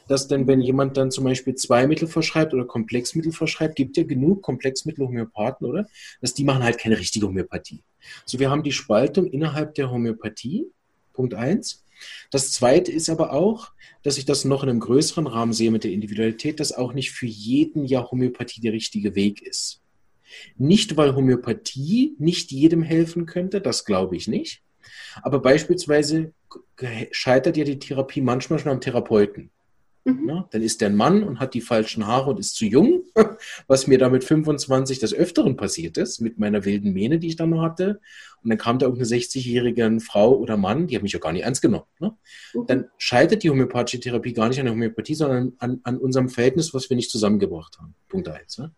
Dass dann, wenn jemand dann zum Beispiel zwei Mittel verschreibt oder Komplexmittel verschreibt, gibt ja genug Komplexmittel-Homöopathen, oder? Dass die machen halt keine richtige Homöopathie. So, wir haben die Spaltung innerhalb der Homöopathie, Punkt eins. Das zweite ist aber auch, dass ich das noch in einem größeren Rahmen sehe mit der Individualität, dass auch nicht für jeden ja Homöopathie der richtige Weg ist. Nicht, weil Homöopathie nicht jedem helfen könnte, das glaube ich nicht, aber beispielsweise scheitert ja die Therapie manchmal schon am Therapeuten. Mhm. Ja, dann ist der ein Mann und hat die falschen Haare und ist zu jung, was mir da mit 25 des Öfteren passiert ist, mit meiner wilden Mähne, die ich dann noch hatte. Und dann kam da irgendeine 60-jährige Frau oder Mann, die hat mich ja gar nicht ernst genommen. Ne? Mhm. Dann scheitert die homöopathische Therapie gar nicht an der Homöopathie, sondern an, an unserem Verhältnis, was wir nicht zusammengebracht haben. Punkt eins. Ne?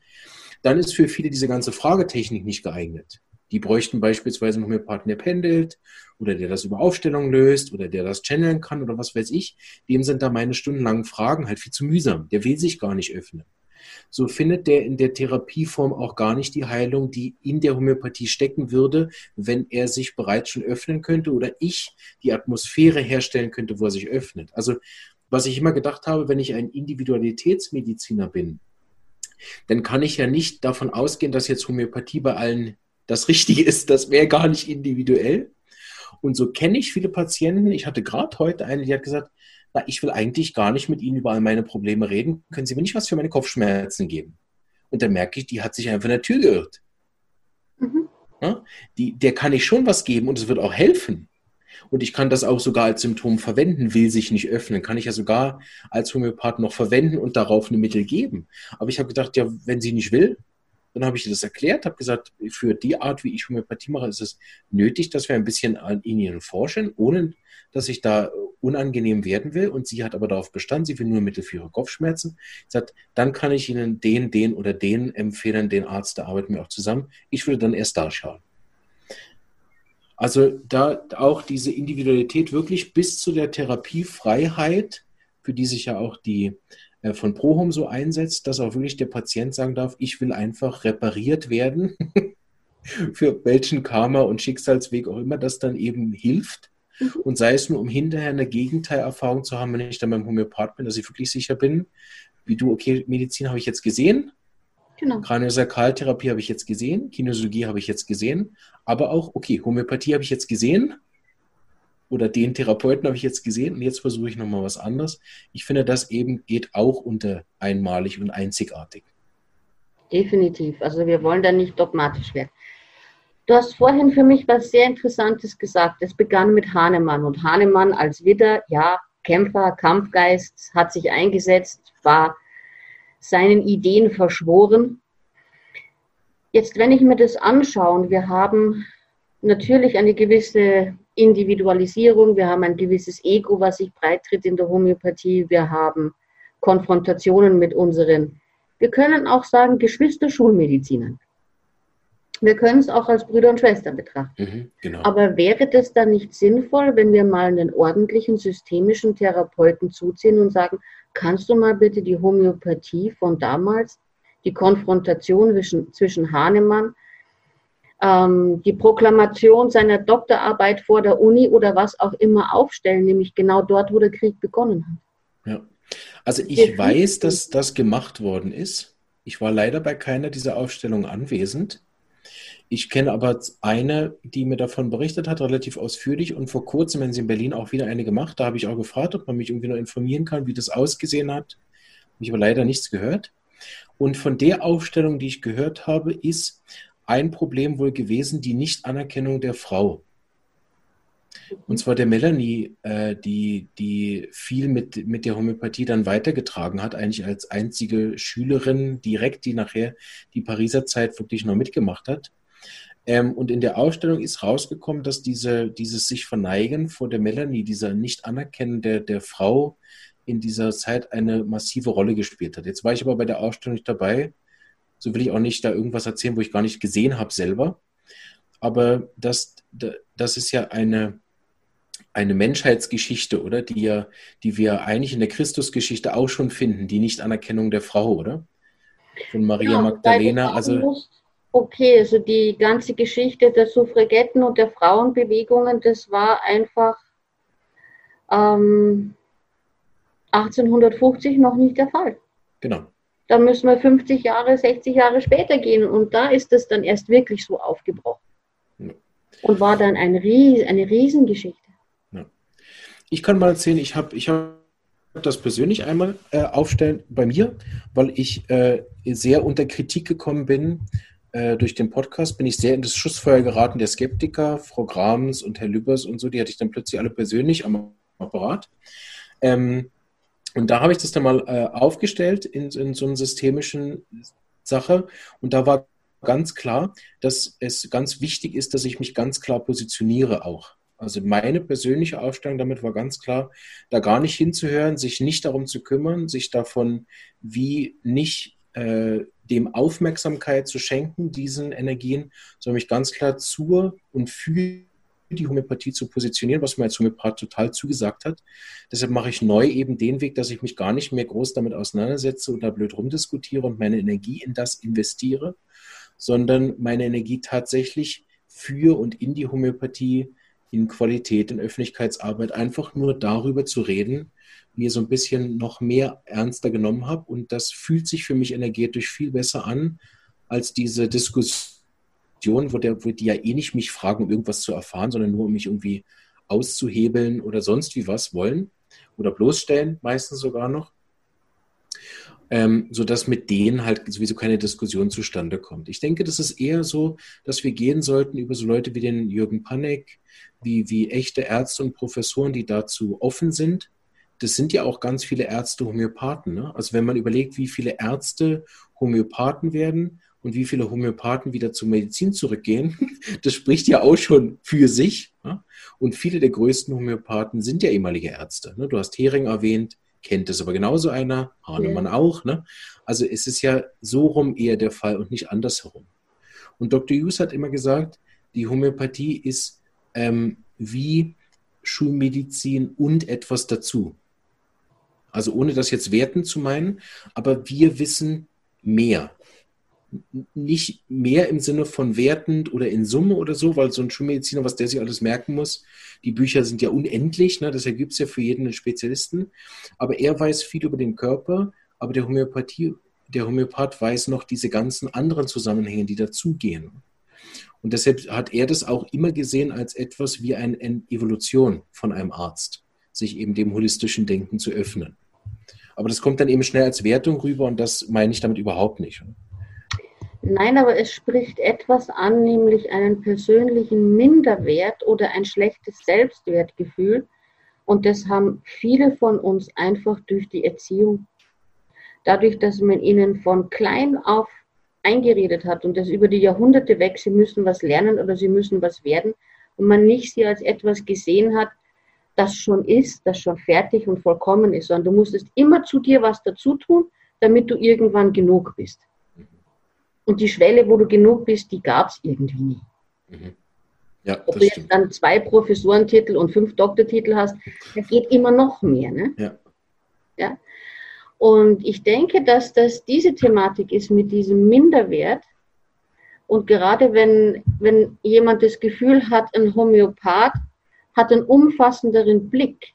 Dann ist für viele diese ganze Fragetechnik nicht geeignet. Die bräuchten beispielsweise einen Homöopathen, der pendelt oder der das über Aufstellung löst oder der das channeln kann oder was weiß ich. Dem sind da meine stundenlangen Fragen halt viel zu mühsam. Der will sich gar nicht öffnen. So findet der in der Therapieform auch gar nicht die Heilung, die in der Homöopathie stecken würde, wenn er sich bereits schon öffnen könnte oder ich die Atmosphäre herstellen könnte, wo er sich öffnet. Also was ich immer gedacht habe, wenn ich ein Individualitätsmediziner bin, dann kann ich ja nicht davon ausgehen, dass jetzt Homöopathie bei allen das Richtige ist, das wäre gar nicht individuell. Und so kenne ich viele Patienten. Ich hatte gerade heute eine, die hat gesagt, na, ich will eigentlich gar nicht mit Ihnen über all meine Probleme reden. Können Sie mir nicht was für meine Kopfschmerzen geben? Und dann merke ich, die hat sich einfach in der Tür geirrt. Mhm. Ja, die, der kann ich schon was geben und es wird auch helfen. Und ich kann das auch sogar als Symptom verwenden, will sich nicht öffnen, kann ich ja sogar als Homöopath noch verwenden und darauf eine Mittel geben. Aber ich habe gedacht, ja, wenn sie nicht will, dann habe ich ihr das erklärt, habe gesagt, für die Art, wie ich Homöopathie mache, ist es nötig, dass wir ein bisschen an ihnen forschen, ohne dass ich da unangenehm werden will. Und sie hat aber darauf bestanden, sie will nur Mittel für ihre Kopfschmerzen. Sie sagt, dann kann ich Ihnen den, den oder den empfehlen, den Arzt, da arbeiten wir auch zusammen. Ich würde dann erst da schauen. Also da auch diese Individualität wirklich bis zu der Therapiefreiheit, für die sich ja auch die von ProHome so einsetzt, dass auch wirklich der Patient sagen darf, ich will einfach repariert werden, für welchen Karma und Schicksalsweg auch immer das dann eben hilft. Mhm. Und sei es nur, um hinterher eine Gegenteilerfahrung zu haben, wenn ich dann beim Homöopath bin, dass ich wirklich sicher bin, wie du, okay, Medizin habe ich jetzt gesehen, Genau. Kraniosakraltherapie habe ich jetzt gesehen, Kinesiologie habe ich jetzt gesehen, aber auch, okay, Homöopathie habe ich jetzt gesehen, oder den Therapeuten habe ich jetzt gesehen und jetzt versuche ich nochmal was anderes. Ich finde, das eben geht auch unter einmalig und einzigartig. Definitiv. Also wir wollen da nicht dogmatisch werden. Du hast vorhin für mich was sehr Interessantes gesagt. Es begann mit Hahnemann und Hahnemann als Widder, ja, Kämpfer, Kampfgeist, hat sich eingesetzt, war seinen Ideen verschworen. Jetzt, wenn ich mir das anschaue, wir haben natürlich eine gewisse Individualisierung, wir haben ein gewisses Ego, was sich breitritt in der Homöopathie, wir haben Konfrontationen mit unseren, wir können auch sagen, Geschwister-Schulmedizinern. Wir können es auch als Brüder und Schwestern betrachten. Mhm, genau. Aber wäre das dann nicht sinnvoll, wenn wir mal einen ordentlichen systemischen Therapeuten zuziehen und sagen, kannst du mal bitte die Homöopathie von damals, die Konfrontation zwischen, zwischen Hahnemann die Proklamation seiner Doktorarbeit vor der Uni oder was auch immer aufstellen, nämlich genau dort, wo der Krieg begonnen hat. Ja. Also ich weiß, dass das gemacht worden ist. Ich war leider bei keiner dieser Aufstellungen anwesend. Ich kenne aber eine, die mir davon berichtet hat, relativ ausführlich und vor kurzem, wenn sie in Berlin auch wieder eine gemacht, da habe ich auch gefragt, ob man mich irgendwie noch informieren kann, wie das ausgesehen hat. Habe ich aber leider nichts gehört. Und von der Aufstellung, die ich gehört habe, ist ein Problem wohl gewesen, die Nichtanerkennung der Frau. Und zwar der Melanie, äh, die, die viel mit, mit der Homöopathie dann weitergetragen hat, eigentlich als einzige Schülerin direkt, die nachher die Pariser Zeit wirklich noch mitgemacht hat. Ähm, und in der Ausstellung ist rausgekommen, dass diese, dieses sich verneigen vor der Melanie, dieser Nicht-Anerkennen der, der Frau in dieser Zeit eine massive Rolle gespielt hat. Jetzt war ich aber bei der Ausstellung nicht dabei. So will ich auch nicht da irgendwas erzählen, wo ich gar nicht gesehen habe selber. Aber das, das ist ja eine, eine Menschheitsgeschichte, oder? Die, ja, die wir eigentlich in der Christusgeschichte auch schon finden, die Nicht-Anerkennung der Frau, oder? Von Maria ja, Magdalena. Also, musst, okay, also die ganze Geschichte der Suffragetten und der Frauenbewegungen, das war einfach ähm, 1850 noch nicht der Fall. Genau. Da müssen wir 50 Jahre, 60 Jahre später gehen und da ist es dann erst wirklich so aufgebrochen. Ja. Und war dann ein Ries, eine Riesengeschichte. Ja. Ich kann mal erzählen, ich habe ich hab das persönlich einmal äh, aufstellen bei mir, weil ich äh, sehr unter Kritik gekommen bin äh, durch den Podcast bin ich sehr in das Schussfeuer geraten der Skeptiker, Frau Grams und Herr Lübers und so, die hatte ich dann plötzlich alle persönlich am Apparat. Ähm, und da habe ich das dann mal äh, aufgestellt in, in so einer systemischen Sache. Und da war ganz klar, dass es ganz wichtig ist, dass ich mich ganz klar positioniere auch. Also meine persönliche Aufstellung damit war ganz klar, da gar nicht hinzuhören, sich nicht darum zu kümmern, sich davon wie nicht äh, dem Aufmerksamkeit zu schenken, diesen Energien, sondern mich ganz klar zur und für die Homöopathie zu positionieren, was mir als Homöopath total zugesagt hat. Deshalb mache ich neu eben den Weg, dass ich mich gar nicht mehr groß damit auseinandersetze und da blöd rumdiskutiere und meine Energie in das investiere, sondern meine Energie tatsächlich für und in die Homöopathie, in Qualität, in Öffentlichkeitsarbeit, einfach nur darüber zu reden, mir so ein bisschen noch mehr ernster genommen habe. Und das fühlt sich für mich energetisch viel besser an als diese Diskussion, wo, der, wo die ja eh nicht mich fragen, um irgendwas zu erfahren, sondern nur um mich irgendwie auszuhebeln oder sonst wie was wollen oder bloßstellen, meistens sogar noch. Ähm, sodass mit denen halt sowieso keine Diskussion zustande kommt. Ich denke, das ist eher so, dass wir gehen sollten über so Leute wie den Jürgen Panek, wie, wie echte Ärzte und Professoren, die dazu offen sind, das sind ja auch ganz viele Ärzte Homöopathen. Ne? Also wenn man überlegt, wie viele Ärzte Homöopathen werden und wie viele Homöopathen wieder zur Medizin zurückgehen, das spricht ja auch schon für sich. Ne? Und viele der größten Homöopathen sind ja ehemalige Ärzte. Ne? Du hast Hering erwähnt, kennt es aber genauso einer, Hahnemann ja. auch. Ne? Also es ist ja so rum eher der Fall und nicht andersherum. Und Dr. Hughes hat immer gesagt, die Homöopathie ist ähm, wie Schulmedizin und etwas dazu. Also ohne das jetzt werten zu meinen, aber wir wissen mehr. Nicht mehr im Sinne von wertend oder in Summe oder so, weil so ein Schulmediziner, was der sich alles merken muss, die Bücher sind ja unendlich, ne? deshalb gibt es ja für jeden Spezialisten. Aber er weiß viel über den Körper, aber der Homöopathie, der Homöopath weiß noch diese ganzen anderen Zusammenhänge, die dazugehen. Und deshalb hat er das auch immer gesehen als etwas wie eine Evolution von einem Arzt, sich eben dem holistischen Denken zu öffnen. Aber das kommt dann eben schnell als Wertung rüber und das meine ich damit überhaupt nicht. Nein, aber es spricht etwas an, nämlich einen persönlichen Minderwert oder ein schlechtes Selbstwertgefühl. Und das haben viele von uns einfach durch die Erziehung. Dadurch, dass man ihnen von klein auf eingeredet hat und das über die Jahrhunderte weg, sie müssen was lernen oder sie müssen was werden und man nicht sie als etwas gesehen hat, das schon ist, das schon fertig und vollkommen ist, sondern du musstest immer zu dir was dazu tun, damit du irgendwann genug bist. Und die Schwelle, wo du genug bist, die gab es irgendwie nie. Mhm. Ja, Ob du jetzt dann zwei Professorentitel und fünf Doktortitel hast, da geht immer noch mehr. Ne? Ja. ja. Und ich denke, dass das diese Thematik ist mit diesem Minderwert. Und gerade wenn, wenn jemand das Gefühl hat, ein Homöopath hat einen umfassenderen Blick.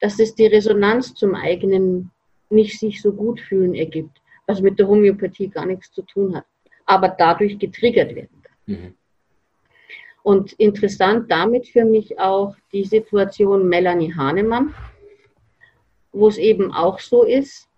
Das ist die Resonanz zum eigenen nicht sich so gut fühlen ergibt, was mit der Homöopathie gar nichts zu tun hat, aber dadurch getriggert werden kann. Mhm. Und interessant damit für mich auch die Situation Melanie Hahnemann, wo es eben auch so ist,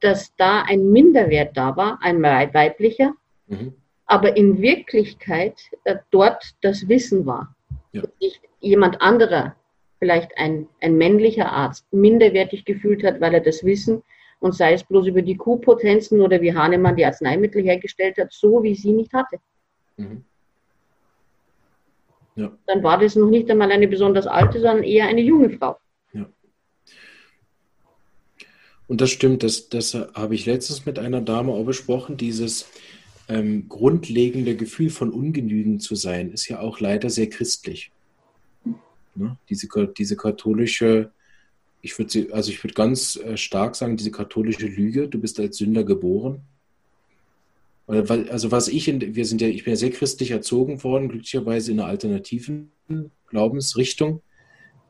dass da ein Minderwert da war, ein weiblicher, mhm. aber in Wirklichkeit äh, dort das Wissen war. Ja. Nicht jemand anderer, vielleicht ein, ein männlicher Arzt, minderwertig gefühlt hat, weil er das Wissen und sei es bloß über die Q-Potenzen oder wie Hahnemann die Arzneimittel hergestellt hat, so wie sie nicht hatte. Mhm. Ja. Dann war das noch nicht einmal eine besonders alte, sondern eher eine junge Frau. Ja. Und das stimmt, das, das habe ich letztens mit einer Dame auch besprochen, dieses ähm, grundlegende Gefühl von ungenügend zu sein, ist ja auch leider sehr christlich. Ne? Diese, diese katholische, ich würde sie, also ich würde ganz äh, stark sagen, diese katholische Lüge, du bist als Sünder geboren. Also was ich, in, wir sind ja, ich bin ja sehr christlich erzogen worden, glücklicherweise in einer alternativen Glaubensrichtung,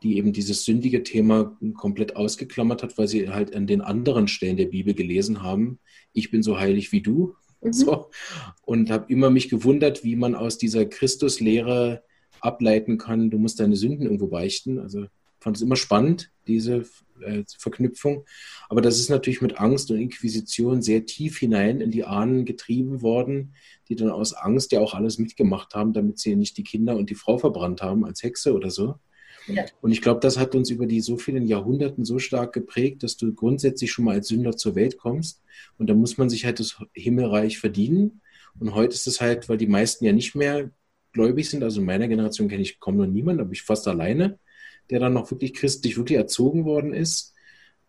die eben dieses sündige Thema komplett ausgeklammert hat, weil sie halt an den anderen Stellen der Bibel gelesen haben, ich bin so heilig wie du. Mhm. So. Und habe immer mich gewundert, wie man aus dieser Christuslehre ableiten kann, du musst deine Sünden irgendwo beichten. Also fand es immer spannend, diese äh, Verknüpfung. Aber das ist natürlich mit Angst und Inquisition sehr tief hinein in die Ahnen getrieben worden, die dann aus Angst ja auch alles mitgemacht haben, damit sie nicht die Kinder und die Frau verbrannt haben als Hexe oder so. Ja. Und ich glaube, das hat uns über die so vielen Jahrhunderten so stark geprägt, dass du grundsätzlich schon mal als Sünder zur Welt kommst. Und da muss man sich halt das Himmelreich verdienen. Und heute ist es halt, weil die meisten ja nicht mehr gläubig sind, also in meiner Generation kenne ich kaum noch niemanden, aber ich fast alleine, der dann noch wirklich christlich wirklich erzogen worden ist,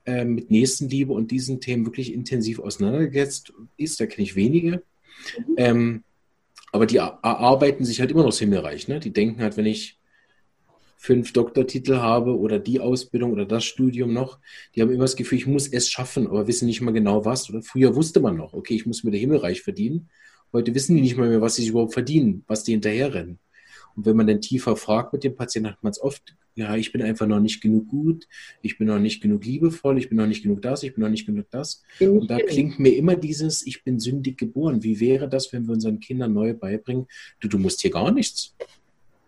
äh, mit Nächstenliebe und diesen Themen wirklich intensiv auseinandergesetzt ist. Da kenne ich wenige. Mhm. Ähm, aber die erarbeiten sich halt immer noch das Himmelreich. Ne? Die denken halt, wenn ich fünf Doktortitel habe oder die Ausbildung oder das Studium noch, die haben immer das Gefühl, ich muss es schaffen, aber wissen nicht mal genau was. Oder früher wusste man noch, okay, ich muss mir der Himmelreich verdienen. Heute wissen die nicht mal mehr, was sie überhaupt verdienen, was die hinterherrennen. Und wenn man dann tiefer fragt mit dem Patienten, hat man es oft, ja, ich bin einfach noch nicht genug gut, ich bin noch nicht genug liebevoll, ich bin noch nicht genug das, ich bin noch nicht genug das. Und da klingt mir immer dieses, ich bin sündig geboren. Wie wäre das, wenn wir unseren Kindern neu beibringen, du, du musst hier gar nichts.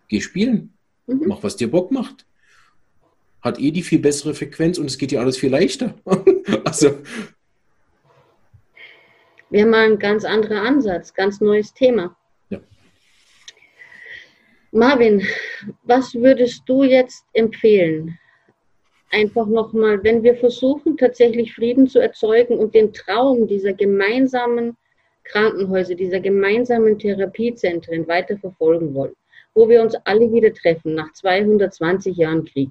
Geh spielen. Mhm. Mach, was dir Bock macht. Hat eh die viel bessere Frequenz und es geht dir alles viel leichter. also wäre mal ein ganz anderer Ansatz, ganz neues Thema. Marvin, was würdest du jetzt empfehlen? Einfach nochmal, wenn wir versuchen, tatsächlich Frieden zu erzeugen und den Traum dieser gemeinsamen Krankenhäuser, dieser gemeinsamen Therapiezentren weiter verfolgen wollen, wo wir uns alle wieder treffen nach 220 Jahren Krieg.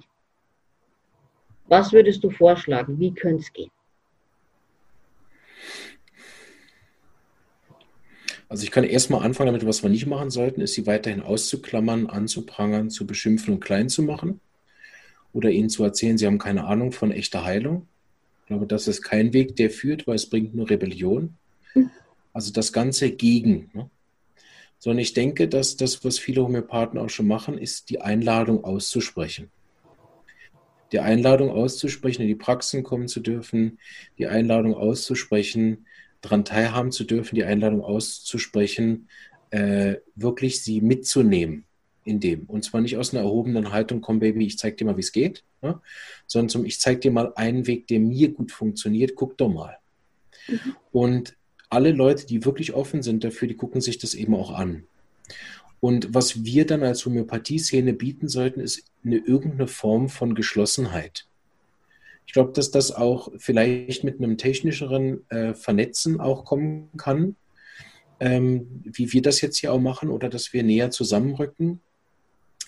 Was würdest du vorschlagen? Wie könnte es gehen? Also ich kann erstmal anfangen damit, was wir nicht machen sollten, ist sie weiterhin auszuklammern, anzuprangern, zu beschimpfen und klein zu machen. Oder ihnen zu erzählen, sie haben keine Ahnung von echter Heilung. Ich glaube, das ist kein Weg, der führt, weil es bringt nur Rebellion. Also das Ganze gegen. Ne? Sondern ich denke, dass das, was viele Homöopathen auch schon machen, ist die Einladung auszusprechen. Die Einladung auszusprechen, in die Praxen kommen zu dürfen, die Einladung auszusprechen, daran teilhaben zu dürfen, die Einladung auszusprechen, äh, wirklich sie mitzunehmen in dem. Und zwar nicht aus einer erhobenen Haltung, komm Baby, ich zeig dir mal, wie es geht, ne? sondern zum, ich zeig dir mal einen Weg, der mir gut funktioniert, guck doch mal. Mhm. Und alle Leute, die wirklich offen sind dafür, die gucken sich das eben auch an. Und was wir dann als Homöopathie-Szene bieten sollten, ist eine irgendeine Form von Geschlossenheit. Ich glaube, dass das auch vielleicht mit einem technischeren äh, Vernetzen auch kommen kann, ähm, wie wir das jetzt hier auch machen, oder dass wir näher zusammenrücken.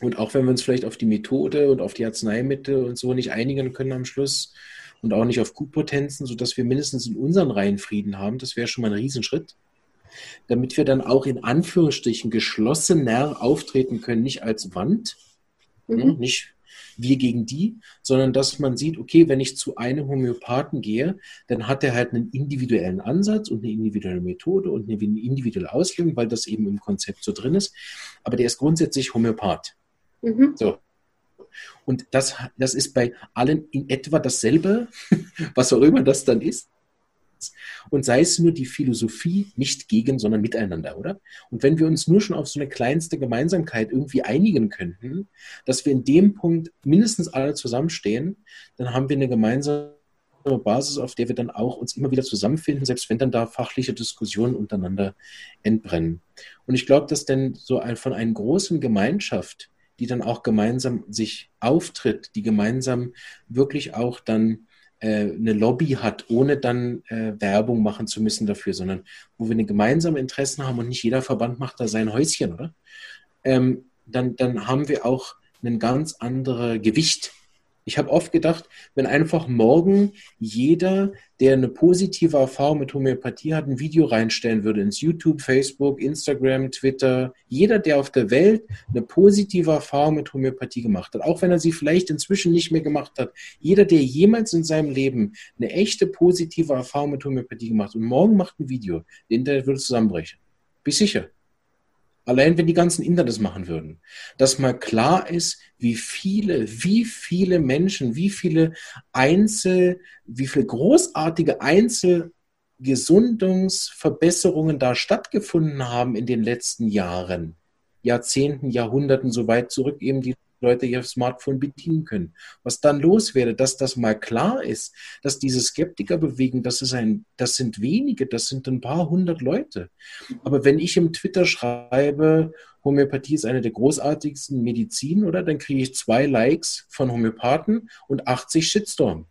Und auch wenn wir uns vielleicht auf die Methode und auf die Arzneimittel und so nicht einigen können am Schluss und auch nicht auf Q-Potenzen, sodass wir mindestens in unseren Reihen Frieden haben, das wäre schon mal ein Riesenschritt damit wir dann auch in Anführungsstrichen geschlossener auftreten können, nicht als Wand, mhm. Ne, nicht wir gegen die, sondern dass man sieht, okay, wenn ich zu einem Homöopathen gehe, dann hat er halt einen individuellen Ansatz und eine individuelle Methode und eine individuelle Auslegung, weil das eben im Konzept so drin ist. Aber der ist grundsätzlich Homöopath. Mhm. So. Und das, das ist bei allen in etwa dasselbe, was auch immer das dann ist. Und sei es nur die Philosophie nicht gegen, sondern miteinander, oder? Und wenn wir uns nur schon auf so eine kleinste Gemeinsamkeit irgendwie einigen könnten, dass wir in dem Punkt mindestens alle zusammenstehen, dann haben wir eine gemeinsame Basis, auf der wir dann auch uns immer wieder zusammenfinden, selbst wenn dann da fachliche Diskussionen untereinander entbrennen. Und ich glaube, dass denn so ein, von einer großen Gemeinschaft, die dann auch gemeinsam sich auftritt, die gemeinsam wirklich auch dann eine Lobby hat, ohne dann äh, Werbung machen zu müssen dafür, sondern wo wir eine gemeinsame Interessen haben und nicht jeder Verband macht da sein Häuschen, oder? Ähm, dann, dann haben wir auch ein ganz anderes Gewicht ich habe oft gedacht, wenn einfach morgen jeder, der eine positive Erfahrung mit Homöopathie hat, ein Video reinstellen würde ins YouTube, Facebook, Instagram, Twitter, jeder, der auf der Welt eine positive Erfahrung mit Homöopathie gemacht hat, auch wenn er sie vielleicht inzwischen nicht mehr gemacht hat, jeder, der jemals in seinem Leben eine echte positive Erfahrung mit Homöopathie gemacht hat und morgen macht ein Video, das Internet würde zusammenbrechen. Bin sicher. Allein wenn die ganzen Inder das machen würden, dass mal klar ist, wie viele, wie viele Menschen, wie viele Einzel, wie viele großartige Einzelgesundungsverbesserungen da stattgefunden haben in den letzten Jahren, Jahrzehnten, Jahrhunderten, so weit zurück eben die Leute ihr Smartphone bedienen können. Was dann los wäre, dass das mal klar ist, dass diese Skeptiker bewegen, das ist ein, das sind wenige, das sind ein paar hundert Leute. Aber wenn ich im Twitter schreibe, Homöopathie ist eine der großartigsten Medizin, oder dann kriege ich zwei Likes von Homöopathen und 80 Shitstorm.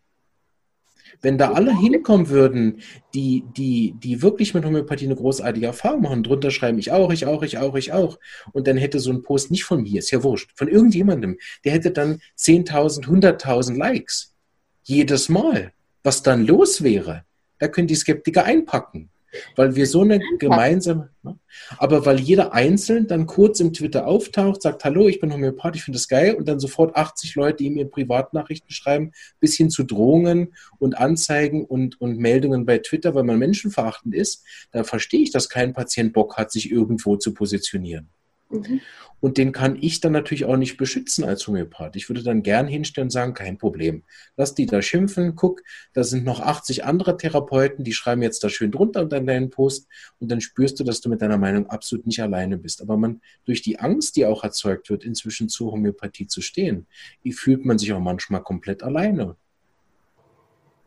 Wenn da alle hinkommen würden, die, die, die wirklich mit Homöopathie eine großartige Erfahrung machen, drunter schreiben, ich auch, ich auch, ich auch, ich auch. Und dann hätte so ein Post nicht von mir, ist ja wurscht, von irgendjemandem, der hätte dann 10.000, 100.000 Likes. Jedes Mal. Was dann los wäre, da können die Skeptiker einpacken. Weil wir so eine gemeinsame, ne? aber weil jeder einzeln dann kurz im Twitter auftaucht, sagt, hallo, ich bin Homöopath, ich finde das geil und dann sofort 80 Leute ihm ihre Privatnachrichten schreiben, bis hin zu Drohungen und Anzeigen und, und Meldungen bei Twitter, weil man menschenverachtend ist, da verstehe ich, dass kein Patient Bock hat, sich irgendwo zu positionieren. Mhm. Und den kann ich dann natürlich auch nicht beschützen als Homöopath. Ich würde dann gern hinstellen und sagen, kein Problem. Lass die da schimpfen, guck, da sind noch 80 andere Therapeuten, die schreiben jetzt da schön drunter unter deinen Post und dann spürst du, dass du mit deiner Meinung absolut nicht alleine bist. Aber man, durch die Angst, die auch erzeugt wird, inzwischen zur Homöopathie zu stehen, fühlt man sich auch manchmal komplett alleine.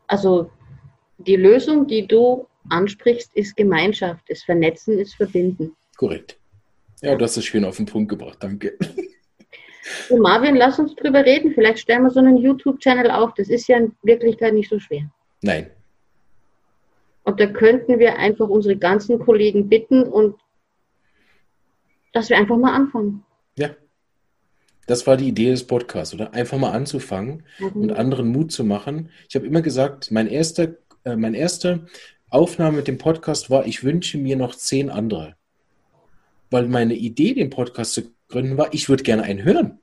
Also die Lösung, die du ansprichst, ist Gemeinschaft, ist Vernetzen, ist Verbinden. Korrekt. Ja, das ist schön auf den Punkt gebracht, danke. So Marvin, lass uns drüber reden. Vielleicht stellen wir so einen YouTube-Channel auf. Das ist ja in Wirklichkeit nicht so schwer. Nein. Und da könnten wir einfach unsere ganzen Kollegen bitten und dass wir einfach mal anfangen. Ja. Das war die Idee des Podcasts, oder? Einfach mal anzufangen mhm. und anderen Mut zu machen. Ich habe immer gesagt, mein erster, äh, meine erste Aufnahme mit dem Podcast war, ich wünsche mir noch zehn andere weil meine Idee, den Podcast zu gründen, war, ich würde gerne einen hören.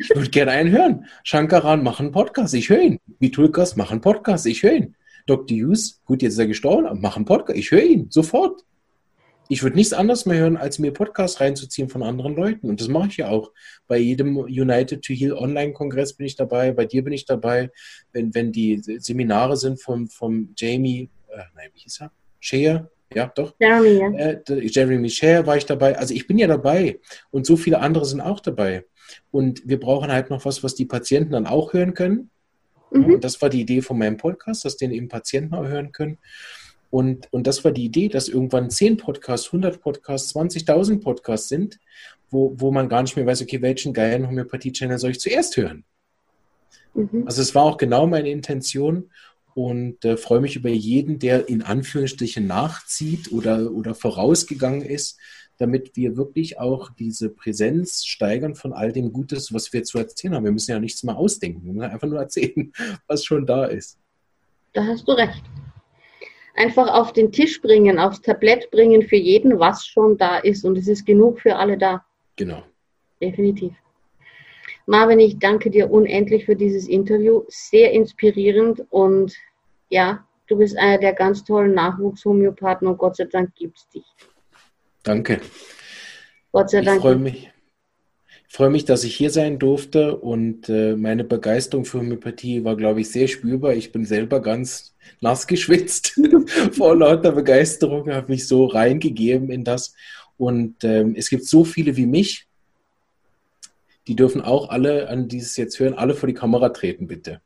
Ich würde gerne einen hören. Shankaran macht einen Podcast, ich höre ihn. Vitulkas macht einen Podcast, ich höre ihn. Dr. Hughes, gut, jetzt ist er gestorben, einen Podcast, ich höre ihn, sofort. Ich würde nichts anderes mehr hören, als mir Podcasts reinzuziehen von anderen Leuten. Und das mache ich ja auch. Bei jedem United to Heal Online-Kongress bin ich dabei, bei dir bin ich dabei. Wenn, wenn die Seminare sind vom, vom Jamie, äh, nein, wie hieß er? Shea, ja, doch. Jeremy, ja. Äh, Jeremy Scher war ich dabei. Also ich bin ja dabei und so viele andere sind auch dabei. Und wir brauchen halt noch was, was die Patienten dann auch hören können. Mhm. Und das war die Idee von meinem Podcast, dass den eben Patienten auch hören können. Und, und das war die Idee, dass irgendwann 10 Podcasts, 100 Podcasts, 20.000 Podcasts sind, wo, wo man gar nicht mehr weiß, okay, welchen geilen Homöopathie-Channel soll ich zuerst hören? Mhm. Also es war auch genau meine Intention und äh, freue mich über jeden, der in Anführungsstrichen nachzieht oder, oder vorausgegangen ist, damit wir wirklich auch diese Präsenz steigern von all dem Gutes, was wir zu erzählen haben. Wir müssen ja nichts mehr ausdenken, wir müssen einfach nur erzählen, was schon da ist. Da hast du recht. Einfach auf den Tisch bringen, aufs Tablett bringen für jeden, was schon da ist. Und es ist genug für alle da. Genau. Definitiv. Marvin, ich danke dir unendlich für dieses Interview. Sehr inspirierend und ja, du bist einer der ganz tollen Nachwuchshomöopathen und Gott sei Dank gibt es dich. Danke. Gott sei Dank. Ich freue mich. freue mich, dass ich hier sein durfte und äh, meine Begeisterung für Homöopathie war, glaube ich, sehr spürbar. Ich bin selber ganz nass geschwitzt vor lauter Begeisterung, habe mich so reingegeben in das. Und ähm, es gibt so viele wie mich, die dürfen auch alle an dieses jetzt hören, alle vor die Kamera treten, bitte.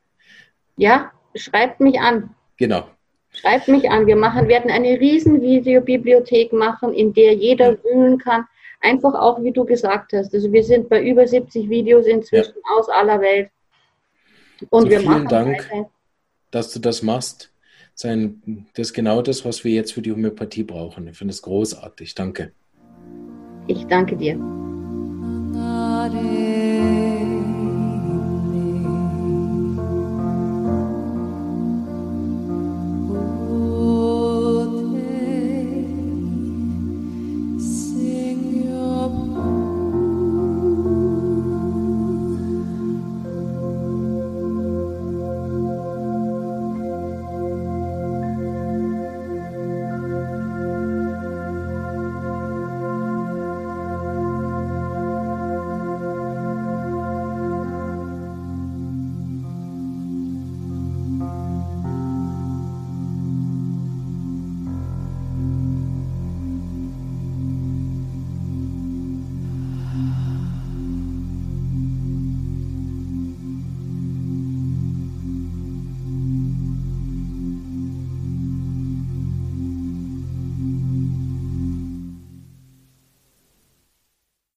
Ja, schreibt mich an. Genau. Schreibt mich an. Wir machen, werden eine riesen Videobibliothek machen, in der jeder ja. wühlen kann. Einfach auch, wie du gesagt hast. Also wir sind bei über 70 Videos inzwischen ja. aus aller Welt. Und so wir vielen machen Dank, weiter. dass du das machst. Das ist genau das, was wir jetzt für die Homöopathie brauchen. Ich finde es großartig. Danke. Ich danke dir. Hare